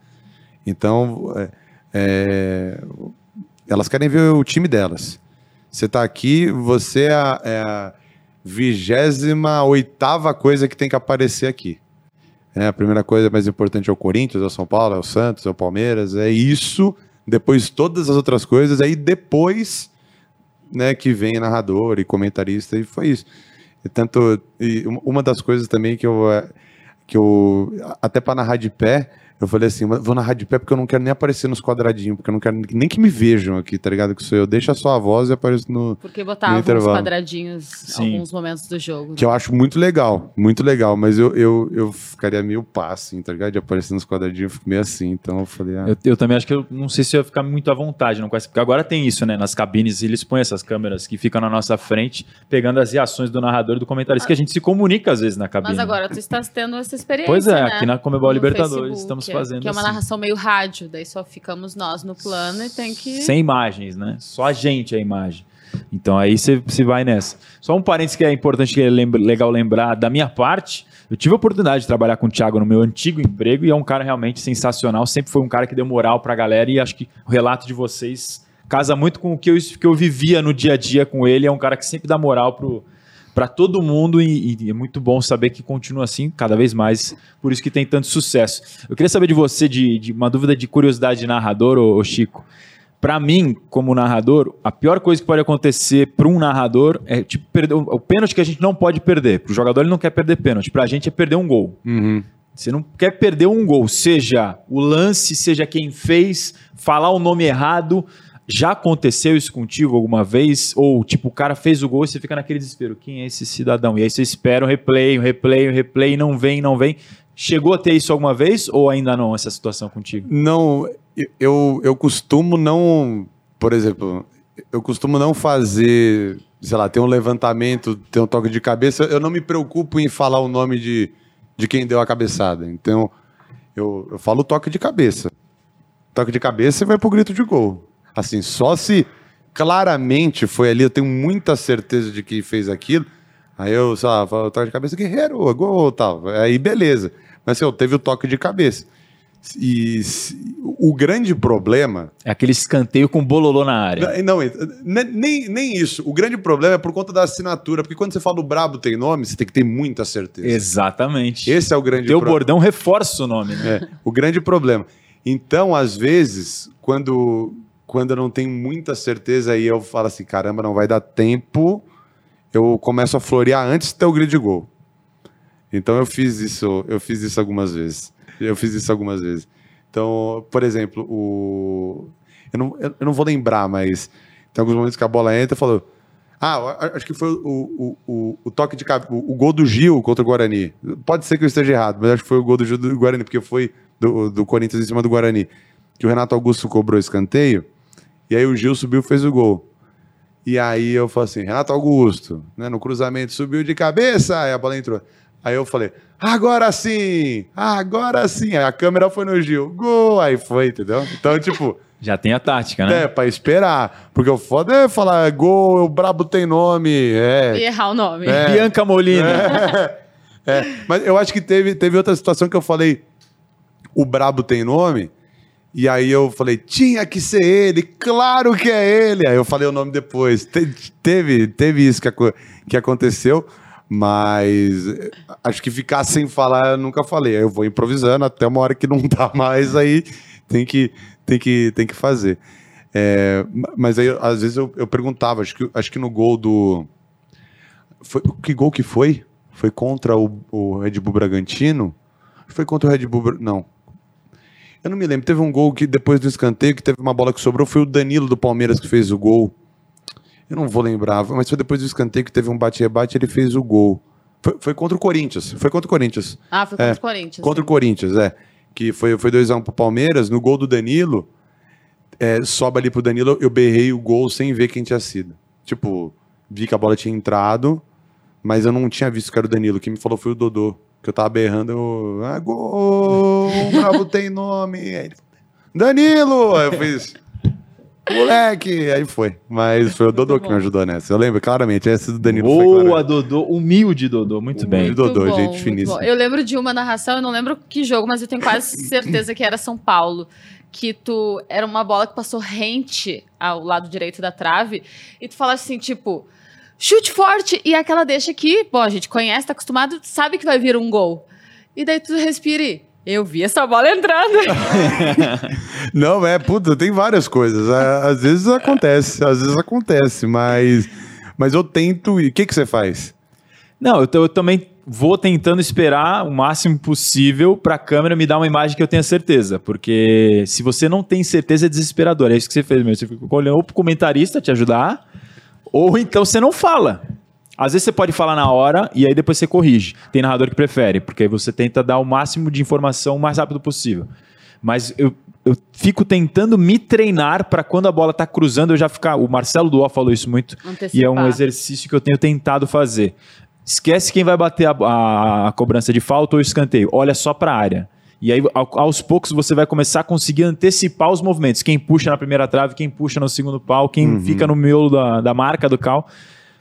Então, é, é, elas querem ver o time delas. Você está aqui, você é a, é a vigésima oitava coisa que tem que aparecer aqui. É, a primeira coisa mais importante é o Corinthians, é o São Paulo, é o Santos, é o Palmeiras, é isso, depois todas as outras coisas, aí depois né, que vem narrador e comentarista, e foi isso. E tanto, e uma das coisas também que eu, é, que eu até para narrar de pé, eu falei assim, vou narrar de pé porque eu não quero nem aparecer nos quadradinhos, porque eu não quero nem que me vejam aqui, tá ligado? Que sou eu. Deixa só a voz e apareço no. Porque botava uns quadradinhos em alguns momentos do jogo. Que né? eu acho muito legal, muito legal, mas eu, eu, eu ficaria meio pá, assim, tá ligado? De aparecer nos quadradinhos, eu fico meio assim, então eu falei. Ah. Eu, eu, também acho que eu não sei se eu ia ficar muito à vontade, não conhece, porque agora tem isso, né? Nas cabines, eles põem essas câmeras que ficam na nossa frente, pegando as reações do narrador e do comentarista, ah. que a gente se comunica às vezes na cabine. Mas agora tu estás tendo essa experiência. Pois é, né? aqui na Comebol Libertadores Facebook, estamos fazendo. Que é uma assim. narração meio rádio, daí só ficamos nós no plano e tem que. Sem imagens, né? Só a gente é a imagem. Então aí você vai nessa. Só um parênteses que é importante, que é lembra, legal lembrar da minha parte. Eu tive a oportunidade de trabalhar com o Thiago no meu antigo emprego e é um cara realmente sensacional. Sempre foi um cara que deu moral pra galera e acho que o relato de vocês casa muito com o que eu, que eu vivia no dia a dia com ele. É um cara que sempre dá moral pro, para todo mundo e, e, é muito bom saber que continua assim cada vez mais, por isso que tem tanto sucesso. Eu queria saber de você, de, de uma dúvida de curiosidade de narrador, ô, ô Chico. Para mim, como narrador, a pior coisa que pode acontecer para um narrador é tipo perder o, o pênalti que a gente não pode perder. Para o jogador ele não quer perder pênalti, para a gente é perder um gol. Uhum. Você não quer perder um gol, seja o lance, seja quem fez, falar o nome errado. Já aconteceu isso contigo alguma vez? Ou, tipo, o cara fez o gol e você fica naquele desespero. Quem é esse cidadão? E aí você espera um replay, um replay, um replay, não vem, não vem. Chegou a ter isso alguma vez ou ainda não, essa situação contigo? Não, eu, eu costumo não. Por exemplo, eu costumo não fazer, sei lá, ter um levantamento, ter um toque de cabeça. Eu não me preocupo em falar o nome de, de quem deu a cabeçada. Então, eu, eu falo toque de cabeça. Toque de cabeça e vai pro grito de gol. Assim, só se claramente foi ali, eu tenho muita certeza de que fez aquilo. Aí eu, sei lá, falo, toque de cabeça, guerreiro, gol, tal. Aí beleza. Mas assim, eu teve o toque de cabeça. E o grande problema. É aquele escanteio com bololô na área. Não, nem, nem isso. O grande problema é por conta da assinatura. Porque quando você fala o Brabo tem nome, você tem que ter muita certeza. Exatamente. Esse é o grande problema. Teu bordão reforça o nome, né? É, o grande problema. Então, às vezes, quando quando eu não tenho muita certeza aí eu falo assim, caramba, não vai dar tempo, eu começo a florear antes de ter o grid gol. Então eu fiz isso, eu fiz isso algumas vezes. Eu fiz isso algumas vezes. Então, por exemplo, o eu não, eu não vou lembrar, mas tem alguns momentos que a bola entra e falou ah, acho que foi o, o, o, o toque de o, o gol do Gil contra o Guarani. Pode ser que eu esteja errado, mas acho que foi o gol do Gil do Guarani, porque foi do, do Corinthians em cima do Guarani. Que o Renato Augusto cobrou escanteio e aí o Gil subiu e fez o gol. E aí eu falei assim, Renato Augusto, né? No cruzamento subiu de cabeça, aí a bola entrou. Aí eu falei, agora sim! Agora sim! Aí a câmera foi no Gil, gol! Aí foi, entendeu? Então, tipo. *laughs* Já tem a tática, né? É, pra esperar. Porque o foda é falar gol, o brabo tem nome. É. E errar o nome. É. Bianca Molina. *laughs* É, mas eu acho que teve, teve outra situação que eu falei, o brabo tem nome, e aí eu falei, tinha que ser ele, claro que é ele. Aí eu falei o nome depois. Te- teve, teve isso que, que aconteceu, mas eh, acho que ficar sem falar eu nunca falei. Eu vou improvisando até uma hora que não dá mais, aí tem que, tem que, tem que fazer. É, ma- mas aí, às vezes, eu, eu perguntava, acho que, acho que no gol do. Foi, que gol que foi? Foi contra o, o Red Bull Bragantino? Foi contra o Red Bull. Não. Eu não me lembro. Teve um gol que depois do escanteio, que teve uma bola que sobrou, foi o Danilo do Palmeiras que fez o gol. Eu não vou lembrar, mas foi depois do escanteio que teve um bate-rebate ele fez o gol. Foi, foi contra o Corinthians. Foi contra o Corinthians. Ah, foi contra É, o Corinthians. Contra o né? Corinthians, é. Que foi, foi 2x1 pro Palmeiras. No gol do Danilo, é, sobe ali pro Danilo, eu berrei o gol sem ver quem tinha sido. Tipo, vi que a bola tinha entrado, mas eu não tinha visto que era o Danilo. Quem me falou foi o Dodô. Que eu tava berrando, eu, ah, gol, o Brabo tem nome. Aí ele, Danilo! Aí eu fiz, moleque! Aí foi. Mas foi o Dodô que me ajudou nessa. Eu lembro claramente, essa do Danilo foi Boa. Dodô. Humilde, Dodô. Muito bem. Humilde. Dodô, bom, gente muito finíssima. bom. Eu lembro de uma narração, eu não lembro que jogo, mas eu tenho quase certeza que era São Paulo. Que tu era uma bola que passou rente ao lado direito da trave, e tu fala assim, tipo, chute forte, e aquela deixa que, bom, a gente conhece, tá acostumado, sabe que vai vir um gol. E daí tu respira e, eu vi essa bola entrando. *laughs* Não, é, puta, tem várias coisas. É, Às vezes acontece, às vezes acontece, mas, mas eu tento. E o que, que você faz? Não, eu, eu também vou tentando esperar o máximo possível para a câmera me dar uma imagem que eu tenha certeza. Porque se você não tem certeza, é desesperador. É isso que você fez mesmo. Você fica olhando ou pro comentarista te ajudar, ou então você não fala. Às vezes você pode falar na hora e aí depois você corrige. Tem narrador que prefere, porque aí você tenta dar o máximo de informação o mais rápido possível. Mas eu, eu fico tentando me treinar para quando a bola tá cruzando eu já ficar. O Marcelo Duó falou isso muito. E é um Antecipar. exercício que eu tenho tentado fazer. Esquece quem vai bater a, a- a cobrança de falta ou escanteio. Olha só para a área. E aí, ao- aos poucos, você vai começar a conseguir antecipar os movimentos. Quem puxa na primeira trave, quem puxa no segundo pau, quem fica no miolo da, da marca do cal.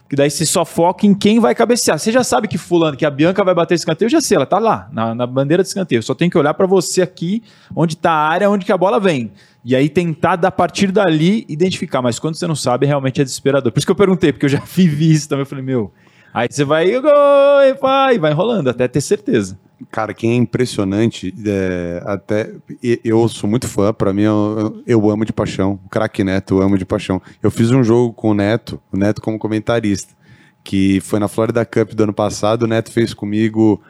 Que daí você só foca em quem vai cabecear. Você já sabe que fulano, que a Bianca vai bater escanteio, eu já sei, ela tá lá, na, na bandeira de escanteio. Só tenho que olhar para você aqui, onde tá a área, onde que a bola vem. E aí tentar, da partir dali, identificar. Mas quando você não sabe, realmente é desesperador. Por isso que eu perguntei, porque eu já *laughs* vivi isso também. Eu falei, meu... Aí você vai, e vai, vai enrolando, até ter certeza. Cara, quem é impressionante, é, até eu sou muito fã, pra mim eu, eu amo de paixão. O craque Neto, eu amo de paixão. Eu fiz um jogo com o Neto, o Neto como comentarista, que foi na Florida Cup do ano passado. O Neto fez comigo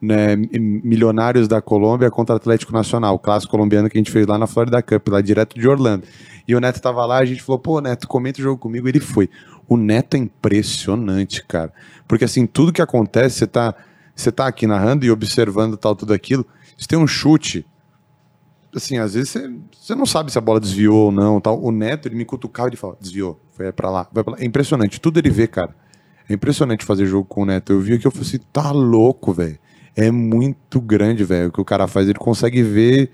né, Milionários da Colômbia contra Atlético Nacional, clássico colombiano que a gente fez lá na Florida Cup, lá direto de Orlando. E o Neto tava lá, a gente falou, pô, Neto, comenta o jogo comigo. Ele foi. O Neto é impressionante, cara. Porque assim, tudo que acontece, você tá, você tá aqui narrando e observando tal, tudo aquilo. Se tem um chute, assim, às vezes você, você não sabe se a bola desviou ou não. Tal. O Neto, ele me cutucava e ele fala, desviou, foi pra lá, vai pra lá. É impressionante, tudo ele vê, cara. É impressionante fazer jogo com o Neto. Eu vi aqui, eu falei assim, tá louco, velho. É muito grande, velho. O que o cara faz, ele consegue ver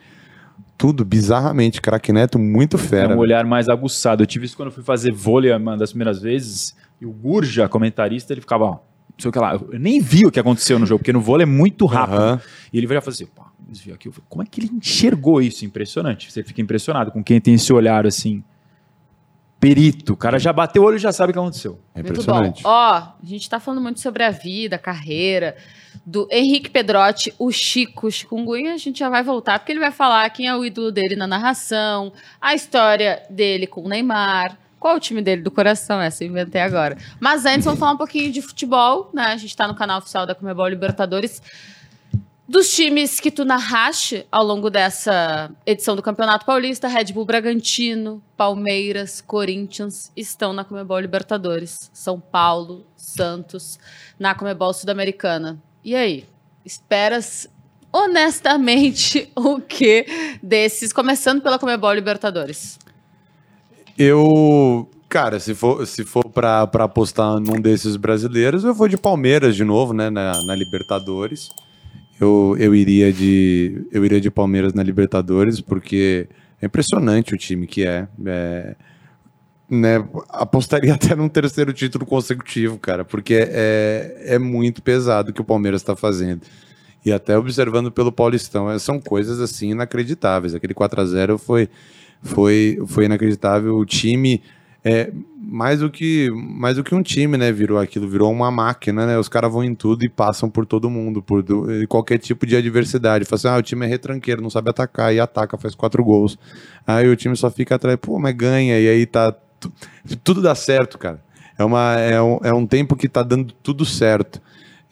tudo bizarramente. Craque Neto, muito É fera. um olhar mais aguçado. Eu tive isso quando eu fui fazer vôlei uma das primeiras vezes, e o Gurja, comentarista, ele ficava, ó, sei o que lá. Eu nem vi o que aconteceu no jogo, porque no vôlei é muito rápido. Aham. E ele vai fazer assim, pá, desvio aqui. Falei, Como é que ele enxergou isso? Impressionante. Você fica impressionado com quem tem esse olhar assim. Perito. O cara já bateu o olho e já sabe o que aconteceu. É bom. impressionante. Ó, a gente tá falando muito sobre a vida, a carreira do Henrique Pedrotti, o Chico, o Chikungunya. A gente já vai voltar, porque ele vai falar quem é o ídolo dele na narração, a história dele com o Neymar. Qual o time dele do coração? Essa eu inventei agora. Mas antes, vamos falar um pouquinho de futebol, né? A gente tá no canal oficial da Comebol Libertadores. Dos times que tu narraste ao longo dessa edição do Campeonato Paulista, Red Bull Bragantino, Palmeiras, Corinthians estão na Comebol Libertadores. São Paulo, Santos, na Comebol Sul-Americana. E aí? Esperas honestamente *laughs* o que desses, começando pela Comebol Libertadores? Eu, Cara, se for, se for pra, pra apostar num desses brasileiros, eu vou de Palmeiras de novo, né? Na, na Libertadores. Eu, eu, iria de, eu iria de Palmeiras na Libertadores, porque é impressionante o time que é. é né, apostaria *laughs* até num terceiro título consecutivo, cara, porque é, é muito pesado o que o Palmeiras está fazendo. E até observando pelo Paulistão, é, são coisas assim inacreditáveis. Aquele 4 a 0 foi, foi, foi inacreditável. O time é mais do que mais do que um time, né? Virou aquilo, virou uma máquina, né? Os caras vão em tudo e passam por todo mundo, por do, qualquer tipo de adversidade. Fala assim, ah, o time é retranqueiro, não sabe atacar e ataca, faz quatro gols. Aí o time só fica atrás, pô, mas ganha e aí tá tudo dá certo, cara. É, uma, é, um, é um tempo que tá dando tudo certo.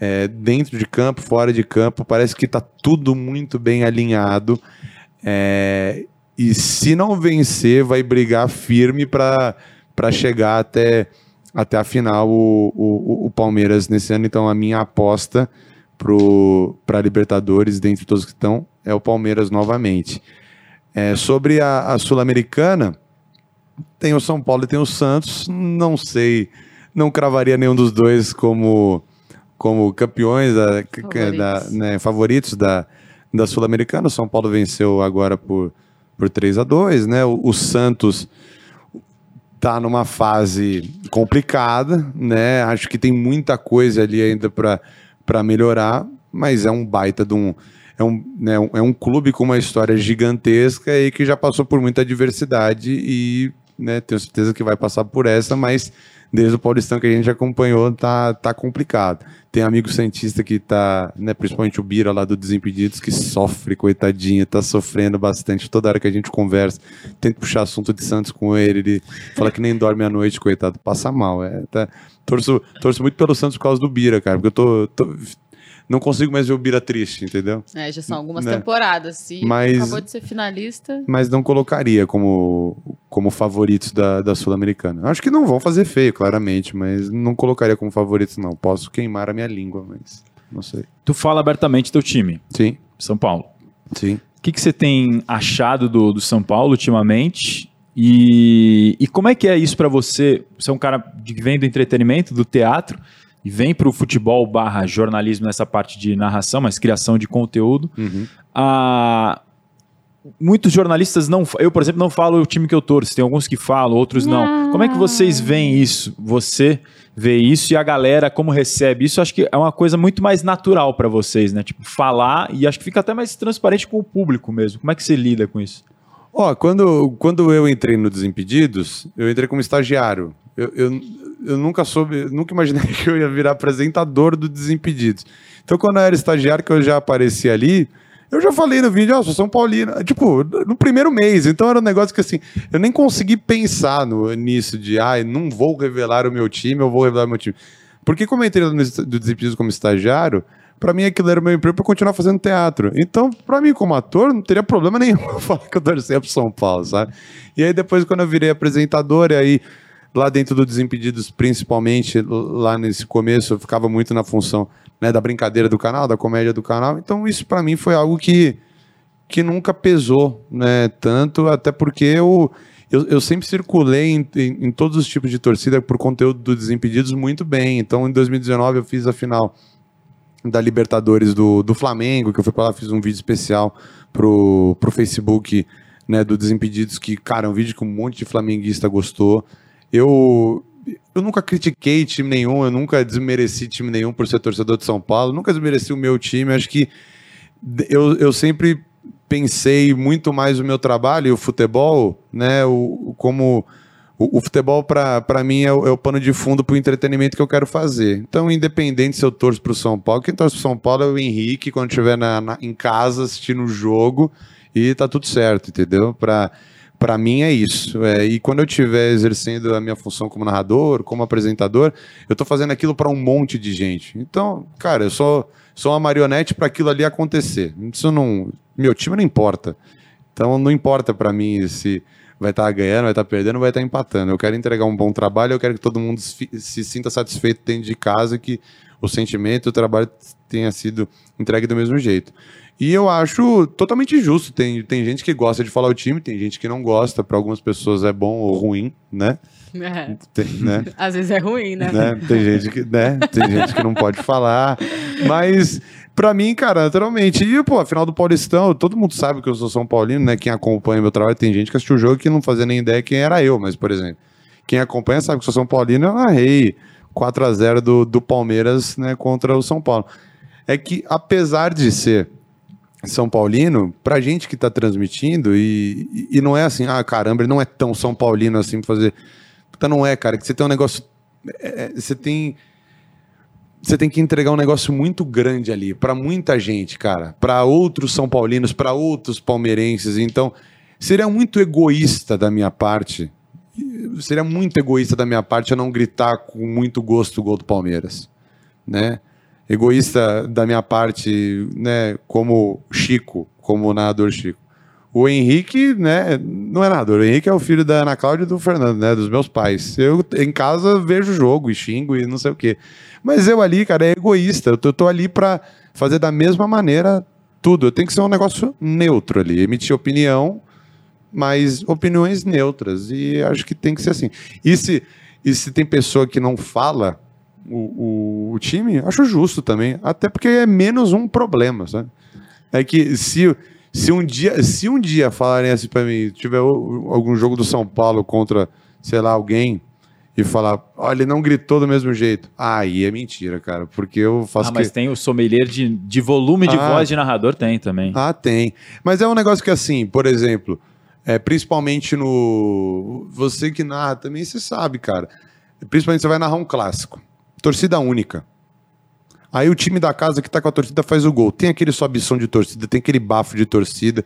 É, dentro de campo, fora de campo, parece que tá tudo muito bem alinhado. É, e se não vencer, vai brigar firme para chegar até, até a final o, o, o Palmeiras nesse ano. Então, a minha aposta para Libertadores, dentre todos que estão, é o Palmeiras novamente. É, sobre a, a Sul-Americana, tem o São Paulo e tem o Santos. Não sei, não cravaria nenhum dos dois como, como campeões, da, favoritos, da, né, favoritos da, da Sul-Americana. O São Paulo venceu agora por, por 3 a 2 né? O, o Santos está numa fase complicada, né? Acho que tem muita coisa ali ainda para melhorar, mas é um baita de um é um, né, é um clube com uma história gigantesca e que já passou por muita diversidade e né? Tenho certeza que vai passar por essa, mas desde o Paulistão que a gente acompanhou, tá, tá complicado. Tem amigo cientista que tá, né, principalmente o Bira lá do Desimpedidos, que sofre, coitadinho, tá sofrendo bastante. Toda hora que a gente conversa, tenta puxar assunto de Santos com ele, ele fala que nem dorme à noite, coitado, passa mal. É, tá, torço, torço muito pelo Santos por causa do Bira, cara, porque eu tô, tô não consigo mais ver o Bira triste, entendeu? É, já são algumas né? temporadas. E mas, acabou de ser finalista. Mas não colocaria como, como favoritos da, da Sul-Americana. Acho que não vão fazer feio, claramente, mas não colocaria como favoritos, não. Posso queimar a minha língua, mas não sei. Tu fala abertamente teu time. Sim. São Paulo. Sim. O que, que você tem achado do, do São Paulo ultimamente? E, e como é que é isso para você? Você é um cara que vem do entretenimento, do teatro e vem para o futebol barra jornalismo nessa parte de narração, mas criação de conteúdo. Uhum. Ah, muitos jornalistas não. Eu, por exemplo, não falo o time que eu torço. Tem alguns que falam, outros não. Como é que vocês veem isso? Você vê isso e a galera como recebe isso? Acho que é uma coisa muito mais natural para vocês, né? Tipo, falar e acho que fica até mais transparente com o público mesmo. Como é que você lida com isso? Ó, oh, quando, quando eu entrei no Desimpedidos, eu entrei como estagiário. Eu, eu, eu nunca soube, nunca imaginei *laughs* que eu ia virar apresentador do Desimpedidos. Então, quando eu era estagiário, que eu já aparecia ali, eu já falei no vídeo, ó, oh, sou São Paulino. Tipo, no primeiro mês. Então era um negócio que assim, eu nem consegui pensar no, nisso de, ah, não vou revelar o meu time, eu vou revelar o meu time. Porque como eu entrei no do Desimpedidos como estagiário, para mim aquilo era o meu emprego para continuar fazendo teatro. Então, para mim como ator, não teria problema nenhum *laughs* falar que eu torcia pro São Paulo, sabe? E aí depois quando eu virei apresentador, e aí lá dentro do Desimpedidos, principalmente lá nesse começo, eu ficava muito na função né, da brincadeira do canal, da comédia do canal. Então isso para mim foi algo que, que nunca pesou né, tanto, até porque eu, eu, eu sempre circulei em, em, em, todos os tipos de torcida por conteúdo do Desimpedidos muito bem. Então em 2019 eu fiz a final da Libertadores do, do Flamengo, que eu fui para lá, fiz um vídeo especial pro, pro Facebook né, do Desimpedidos, que, cara, é um vídeo que um monte de flamenguista gostou. Eu, eu nunca critiquei time nenhum, eu nunca desmereci time nenhum por ser torcedor de São Paulo, nunca desmereci o meu time. Acho que eu, eu sempre pensei muito mais o meu trabalho e o futebol, né, o, como o, o futebol para mim é o, é o, pano de fundo para o entretenimento que eu quero fazer. Então, independente se eu torço para o São Paulo, quem torce para São Paulo é o Henrique quando estiver na, na, em casa assistindo o jogo e tá tudo certo, entendeu? Para para mim é isso. É, e quando eu estiver exercendo a minha função como narrador, como apresentador, eu estou fazendo aquilo para um monte de gente. Então, cara, eu sou, sou uma marionete para aquilo ali acontecer. Isso não, meu time não importa. Então, não importa para mim se vai estar tá ganhando, vai estar tá perdendo, vai estar tá empatando. Eu quero entregar um bom trabalho, eu quero que todo mundo se, sinta satisfeito dentro de casa, que o sentimento, o trabalho tenha sido entregue do mesmo jeito. E eu acho totalmente justo. Tem, tem gente que gosta de falar o time, tem gente que não gosta. Para algumas pessoas é bom ou ruim, né? É. Tem, né? *laughs* Às vezes é ruim, né? né? Tem gente que, né? Tem gente que não pode falar. Mas Pra mim, cara, naturalmente. E, pô, afinal do Paulistão, todo mundo sabe que eu sou São Paulino, né? Quem acompanha meu trabalho, tem gente que assistiu o jogo que não fazia nem ideia quem era eu, mas, por exemplo, quem acompanha sabe que eu sou São Paulino, eu narrei 4 a 0 do, do Palmeiras, né, contra o São Paulo. É que, apesar de ser São Paulino, pra gente que tá transmitindo, e, e não é assim, ah, caramba, ele não é tão São Paulino assim pra fazer. Puta, não é, cara, que você tem um negócio. É, é você tem você tem que entregar um negócio muito grande ali para muita gente, cara, para outros são paulinos, para outros palmeirenses. Então, seria muito egoísta da minha parte. Seria muito egoísta da minha parte eu não gritar com muito gosto o gol do Palmeiras, né? Egoísta da minha parte, né, como Chico, como narrador Chico. O Henrique, né, não é narrador. O Henrique é o filho da Ana Cláudia e do Fernando, né, dos meus pais. Eu em casa vejo jogo e xingo e não sei o quê. Mas eu ali, cara, é egoísta. Eu tô, eu tô ali para fazer da mesma maneira tudo. Eu tenho que ser um negócio neutro ali, emitir opinião, mas opiniões neutras. E acho que tem que ser assim. E se, e se tem pessoa que não fala o, o, o time, acho justo também. Até porque é menos um problema, sabe? É que se, se, um, dia, se um dia falarem assim para mim, tiver algum jogo do São Paulo contra, sei lá, alguém e falar, olha, ele não gritou do mesmo jeito. Aí é mentira, cara, porque eu faço. Ah, mas que... tem o sommelier de, de volume de ah, voz de narrador, tem também. Ah, tem. Mas é um negócio que, assim, por exemplo, é, principalmente no. Você que narra também, você sabe, cara. Principalmente você vai narrar um clássico. Torcida única. Aí o time da casa que tá com a torcida faz o gol. Tem aquele som de torcida, tem aquele bafo de torcida.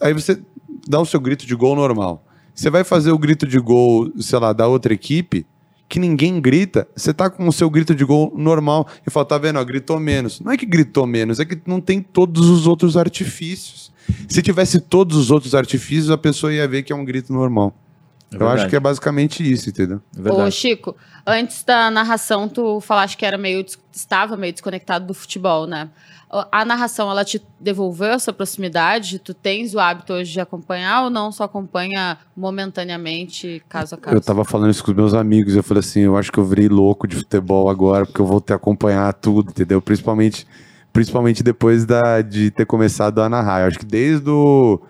Aí você dá o seu grito de gol normal. Você vai fazer o grito de gol, sei lá, da outra equipe, que ninguém grita, você tá com o seu grito de gol normal e fala, tá vendo, ó, gritou menos. Não é que gritou menos, é que não tem todos os outros artifícios. Se tivesse todos os outros artifícios, a pessoa ia ver que é um grito normal. É Eu acho que é basicamente isso, entendeu? É Ô, Chico, antes da narração, tu falaste que era meio, estava meio desconectado do futebol, né? a narração ela te devolveu essa proximidade? Tu tens o hábito hoje de acompanhar ou não só acompanha momentaneamente, caso a caso? Eu tava falando isso com os meus amigos, eu falei assim, eu acho que eu virei louco de futebol agora, porque eu vou ter que acompanhar tudo, entendeu? Principalmente, principalmente depois da, de ter começado a narrar. Eu acho que desde o...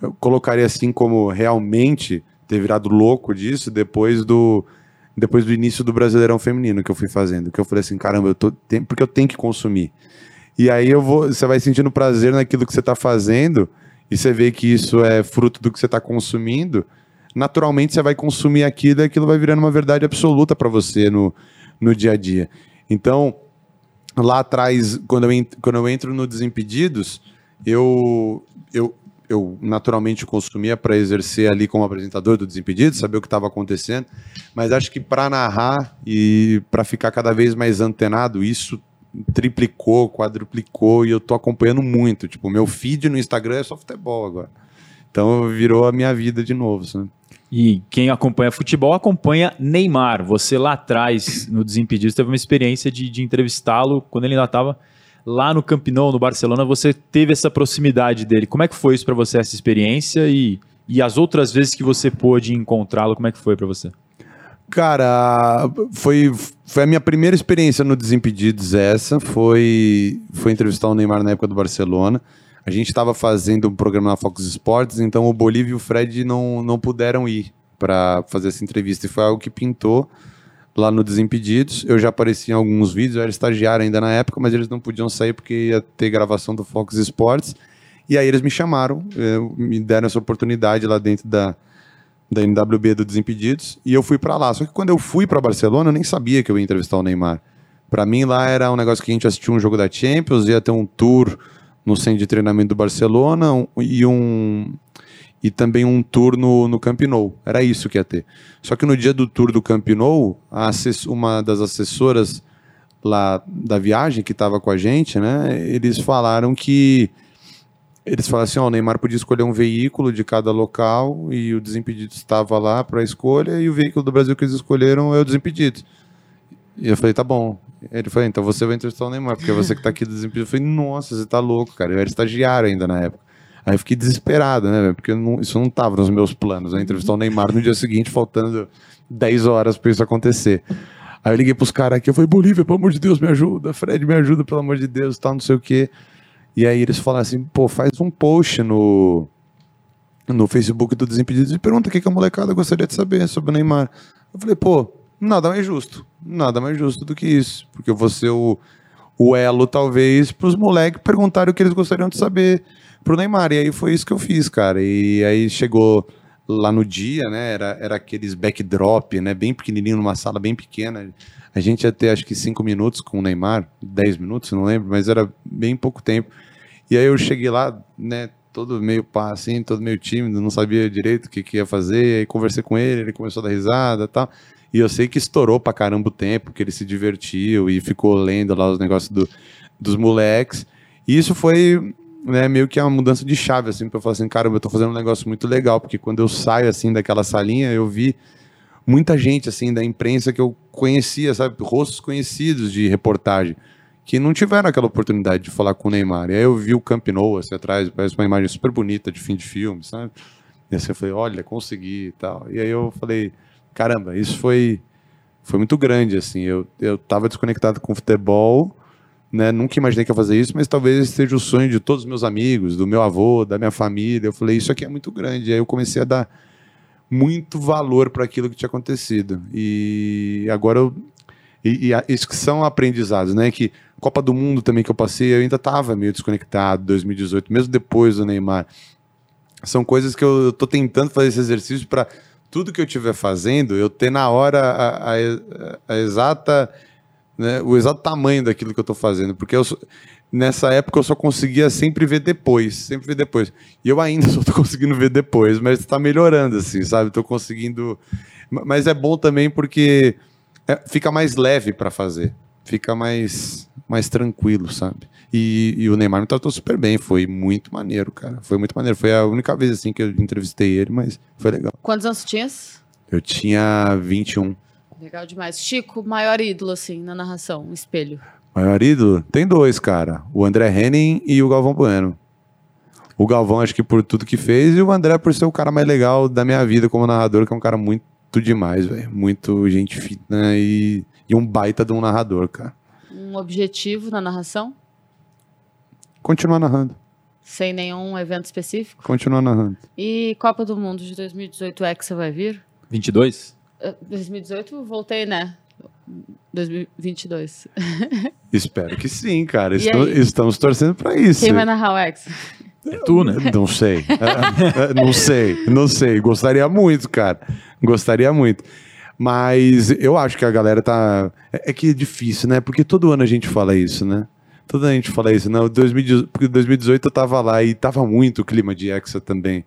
Eu colocaria assim como realmente ter virado louco disso depois do depois do início do Brasileirão Feminino que eu fui fazendo, que eu falei assim, caramba, eu tô, porque eu tenho que consumir. E aí eu vou, você vai sentindo prazer naquilo que você está fazendo e você vê que isso é fruto do que você está consumindo. Naturalmente você vai consumir aquilo e aquilo vai virando uma verdade absoluta para você no, no dia a dia. Então, lá atrás, quando eu, quando eu entro no Desimpedidos, eu, eu, eu naturalmente consumia para exercer ali como apresentador do Desimpedidos, saber o que estava acontecendo, mas acho que para narrar e para ficar cada vez mais antenado, isso triplicou, quadruplicou e eu tô acompanhando muito. Tipo, meu feed no Instagram é só futebol agora. Então virou a minha vida de novo, sabe? E quem acompanha futebol acompanha Neymar. Você lá atrás, no Desimpedidos, teve uma experiência de, de entrevistá-lo quando ele ainda estava lá no Camp Nou, no Barcelona. Você teve essa proximidade dele. Como é que foi isso para você, essa experiência? E, e as outras vezes que você pôde encontrá-lo, como é que foi para você? Cara, foi, foi a minha primeira experiência no Desimpedidos essa, foi, foi entrevistar o Neymar na época do Barcelona. A gente estava fazendo um programa na Fox Sports, então o Bolívia e o Fred não, não puderam ir para fazer essa entrevista. E foi algo que pintou lá no Desimpedidos. Eu já apareci em alguns vídeos, eu era estagiário ainda na época, mas eles não podiam sair porque ia ter gravação do Fox Sports. E aí eles me chamaram, me deram essa oportunidade lá dentro da, da NWB do Desimpedidos, e eu fui para lá. Só que quando eu fui para Barcelona, eu nem sabia que eu ia entrevistar o Neymar. Para mim lá era um negócio que a gente assistia um jogo da Champions, ia ter um tour no centro de treinamento do Barcelona um, e um e também um tour no, no Camp Nou. Era isso que ia ter. Só que no dia do tour do Camp Nou, uma das assessoras lá da viagem que estava com a gente, né, eles falaram que eles falaram assim: ó, o Neymar podia escolher um veículo de cada local e o Desimpedido estava lá para escolha e o veículo do Brasil que eles escolheram é o Desimpedido. E eu falei: tá bom. Ele falou, então você vai entrevistar o Neymar, porque você que tá aqui do Desimpedido. Eu falei, nossa, você tá louco, cara. Eu era estagiário ainda na época. Aí eu fiquei desesperado, né? Porque não- isso não tava nos meus planos, né? Entrevistar o Neymar no dia seguinte, faltando 10 horas pra isso acontecer. Aí eu liguei pros caras aqui, eu falei, Bolívia, pelo amor de Deus, me ajuda. Fred, me ajuda, pelo amor de Deus, tal, não sei o quê. E aí eles falaram assim, pô, faz um post no, no Facebook do Desimpedidos e pergunta o que, que a molecada gostaria de saber sobre o Neymar. Eu falei, pô, nada mais justo. Nada mais justo do que isso. Porque eu vou ser o, o elo, talvez, pros moleques perguntarem o que eles gostariam de saber pro Neymar. E aí foi isso que eu fiz, cara. E aí chegou lá no dia, né? Era, era aqueles backdrop, né? Bem pequenininho, numa sala bem pequena. A gente ia ter acho que cinco minutos com o Neymar, 10 minutos, não lembro, mas era bem pouco tempo. E aí eu cheguei lá, né? Todo meio pá, assim, todo meio tímido, não sabia direito o que, que ia fazer. Aí conversei com ele, ele começou a dar risada e tal. E eu sei que estourou pra caramba o tempo, que ele se divertiu e ficou lendo lá os negócios do, dos moleques. E isso foi né, meio que uma mudança de chave, assim, pra eu falar assim, caramba, eu tô fazendo um negócio muito legal, porque quando eu saio, assim, daquela salinha, eu vi muita gente, assim, da imprensa que eu conhecia, sabe, rostos conhecidos de reportagem, que não tiveram aquela oportunidade de falar com o Neymar. E aí eu vi o Camp Nou, assim, atrás, parece uma imagem super bonita de fim de filme, sabe? E assim eu falei, olha, consegui e tal. E aí eu falei, caramba, isso foi, foi muito grande, assim, eu, eu tava desconectado com futebol, né? Nunca imaginei que ia fazer isso, mas talvez seja o sonho de todos os meus amigos, do meu avô, da minha família. Eu falei, isso aqui é muito grande. Aí eu comecei a dar muito valor para aquilo que tinha acontecido. E agora eu. E, e isso que são aprendizados, né? Que Copa do Mundo também que eu passei, eu ainda estava meio desconectado, 2018, mesmo depois do Neymar. São coisas que eu, tô tentando fazer esse exercício para tudo que eu estiver fazendo, eu ter na hora a, a- a exata né, o exato tamanho daquilo que eu estou fazendo, porque eu nessa época eu só conseguia sempre ver depois, sempre ver depois. E eu ainda só estou *laughs* conseguindo ver depois, mas está melhorando, assim, sabe? Estou conseguindo. Ma- Mas é bom também porque é, fica mais leve para fazer, fica mais, mais tranquilo, sabe? E, e o Neymar me tratou super bem, foi muito maneiro, cara. Foi muito maneiro. Foi a única vez assim que eu entrevistei ele, mas foi legal. Quantos anos tinhas? Eu tinha 21. Legal demais. Chico, maior ídolo, assim, na narração, um espelho. Maior ídolo? Tem dois, cara. O André Henning e o Galvão Bueno. O Galvão, acho que por tudo que fez, e o André por ser o cara mais legal da minha vida como narrador, que é um cara muito demais, velho. Muito gente fina e, e um baita de um narrador, cara. Um objetivo na narração, Continuar narrando. sem nenhum evento específico. Continuar narrando. E Copa do Mundo de 2018 Hexa vai vir? 22? Eh, 2018 voltei, né? 2022. *laughs* Espero que sim, cara. Estou- estamos torcendo pra isso. Quem vai narrar o Hexa? É tu, né? Não sei. É, é, não sei, não sei. Gostaria muito, cara. Gostaria muito. Mas eu acho que a galera tá. É, é que é difícil, né? Porque todo ano a gente fala isso, né? Todo ano a gente fala isso. Não, 2018, porque 2018 eu tava lá e tava muito clima de Hexa também.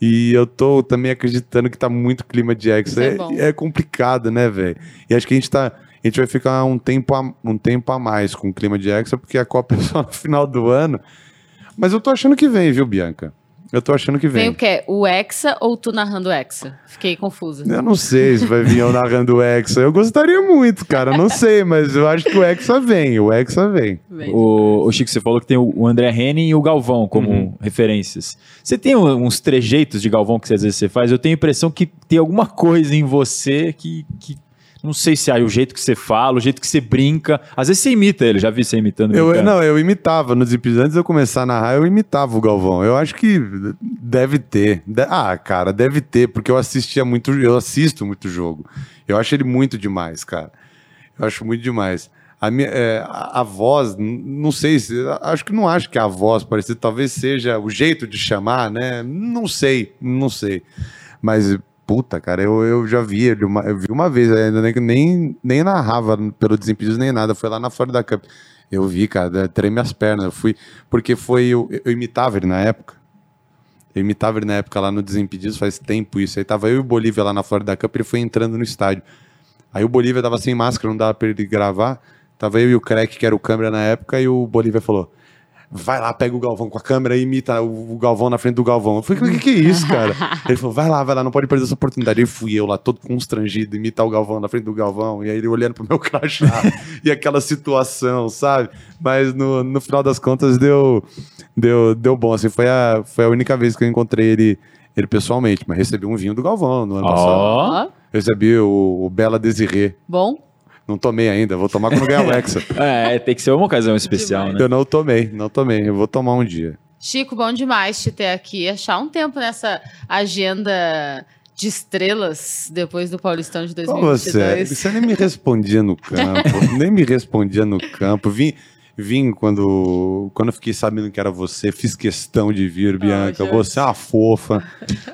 E eu tô também acreditando que tá muito clima de. Isso é É, é complicado, né, velho? E acho que a gente tá. A gente vai ficar um tempo a, um tempo a mais com o clima de Hexa, porque a Copa é só no *laughs* final do ano. Mas eu tô achando que vem, viu, Bianca? Eu tô achando que Vem vem. o quê? O Hexa ou tu narrando o Hexa? Fiquei confusa. Eu não sei se vai vir eu narrando o Hexa. Eu gostaria muito, cara. Não sei, mas eu acho que o Hexa vem. O Hexa vem. Vem. O, o Chico, você falou que tem o André Henning e o Galvão como Uhum. referências. Você tem uns trejeitos de Galvão que às vezes você faz? Eu tenho a impressão que tem alguma coisa em você que. que não sei se é o jeito que você fala, o jeito que você brinca. Às vezes você imita ele, já vi você imitando. Eu, brincando. não, eu imitava. Nos episódios, antes de eu começar a narrar, eu imitava o Galvão. Eu acho que deve ter. De- ah, cara, deve ter, porque eu assistia muito, eu assisto muito jogo. Eu acho ele muito demais, cara. Eu acho muito demais. A, minha, é, a, a voz, não sei se. Acho que não acho que a voz parecida, talvez seja o jeito de chamar, né? Não sei, não sei. Mas, puta, cara, eu, eu já vi ele, uma, eu vi uma vez, ainda nem, nem, nem narrava pelo Desimpedidos nem nada, foi lá na Florida Cup. Eu vi, cara, treme as pernas, eu fui, porque foi, eu, eu imitava ele na época. Eu imitava ele na época lá no Desimpedidos, faz tempo isso. Aí tava eu e o Bolívia lá na Florida Cup, ele foi entrando no estádio. Aí o Bolívia tava sem máscara, não dava pra ele gravar. Tava eu e o Crack, que era o câmera na época, e o Bolívia falou: vai lá, pega o Galvão com a câmera e imita o, Galvão na frente do Galvão. Eu falei, o que, que é isso, cara? *laughs* ele falou, vai lá, vai lá, não pode perder essa oportunidade. E fui eu lá, todo constrangido, imitar o Galvão na frente do Galvão, e aí ele olhando pro meu *laughs* crachá, e aquela situação, sabe? Mas no, no final das contas deu, deu, deu bom, assim, foi a, foi a única vez que eu encontrei ele, ele pessoalmente, mas recebi um vinho do Galvão no ano passado. Ó. Ó, Recebi o, o Bela Desirê. bom. Não tomei ainda, vou tomar quando ganhar o Hexa. *laughs* É, tem que ser uma ocasião especial, né? Eu não tomei, não tomei, eu vou tomar um dia. Chico, bom demais te ter aqui. Achar um tempo nessa agenda de estrelas depois do Paulistão de Ô, você, 2022. você nem me respondia no campo, nem me respondia no campo. Vim, vim quando, quando eu fiquei sabendo que era você, fiz questão de vir, Bianca. você é uma fofa.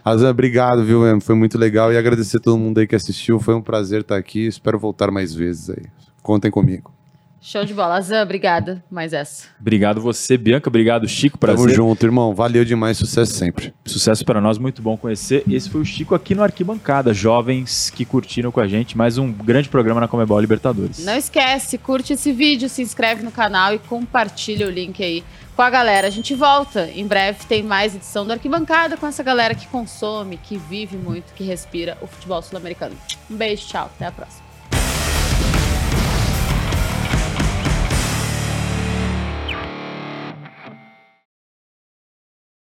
Azan, obrigado, viu? Em, Foi muito legal e agradecer a todo mundo aí que assistiu. Foi um prazer estar aqui. Espero voltar mais vezes aí. Contem comigo. Show de bola. Zan, obrigada. Mais essa. Obrigado você, Bianca. Obrigado, Chico. Tamo Prazer. junto, irmão. Valeu demais, sucesso sempre. Sucesso para nós, muito bom conhecer. Esse foi o Chico aqui no Arquibancada. Jovens que curtiram com a gente. Mais um grande programa na Comebol Libertadores. Não esquece, curte esse vídeo, se inscreve no canal e compartilha o link aí com a galera. A gente volta. Em breve tem mais edição do Arquibancada com essa galera que consome, que vive muito, que respira o futebol sul-americano. Um beijo, tchau. Até a próxima.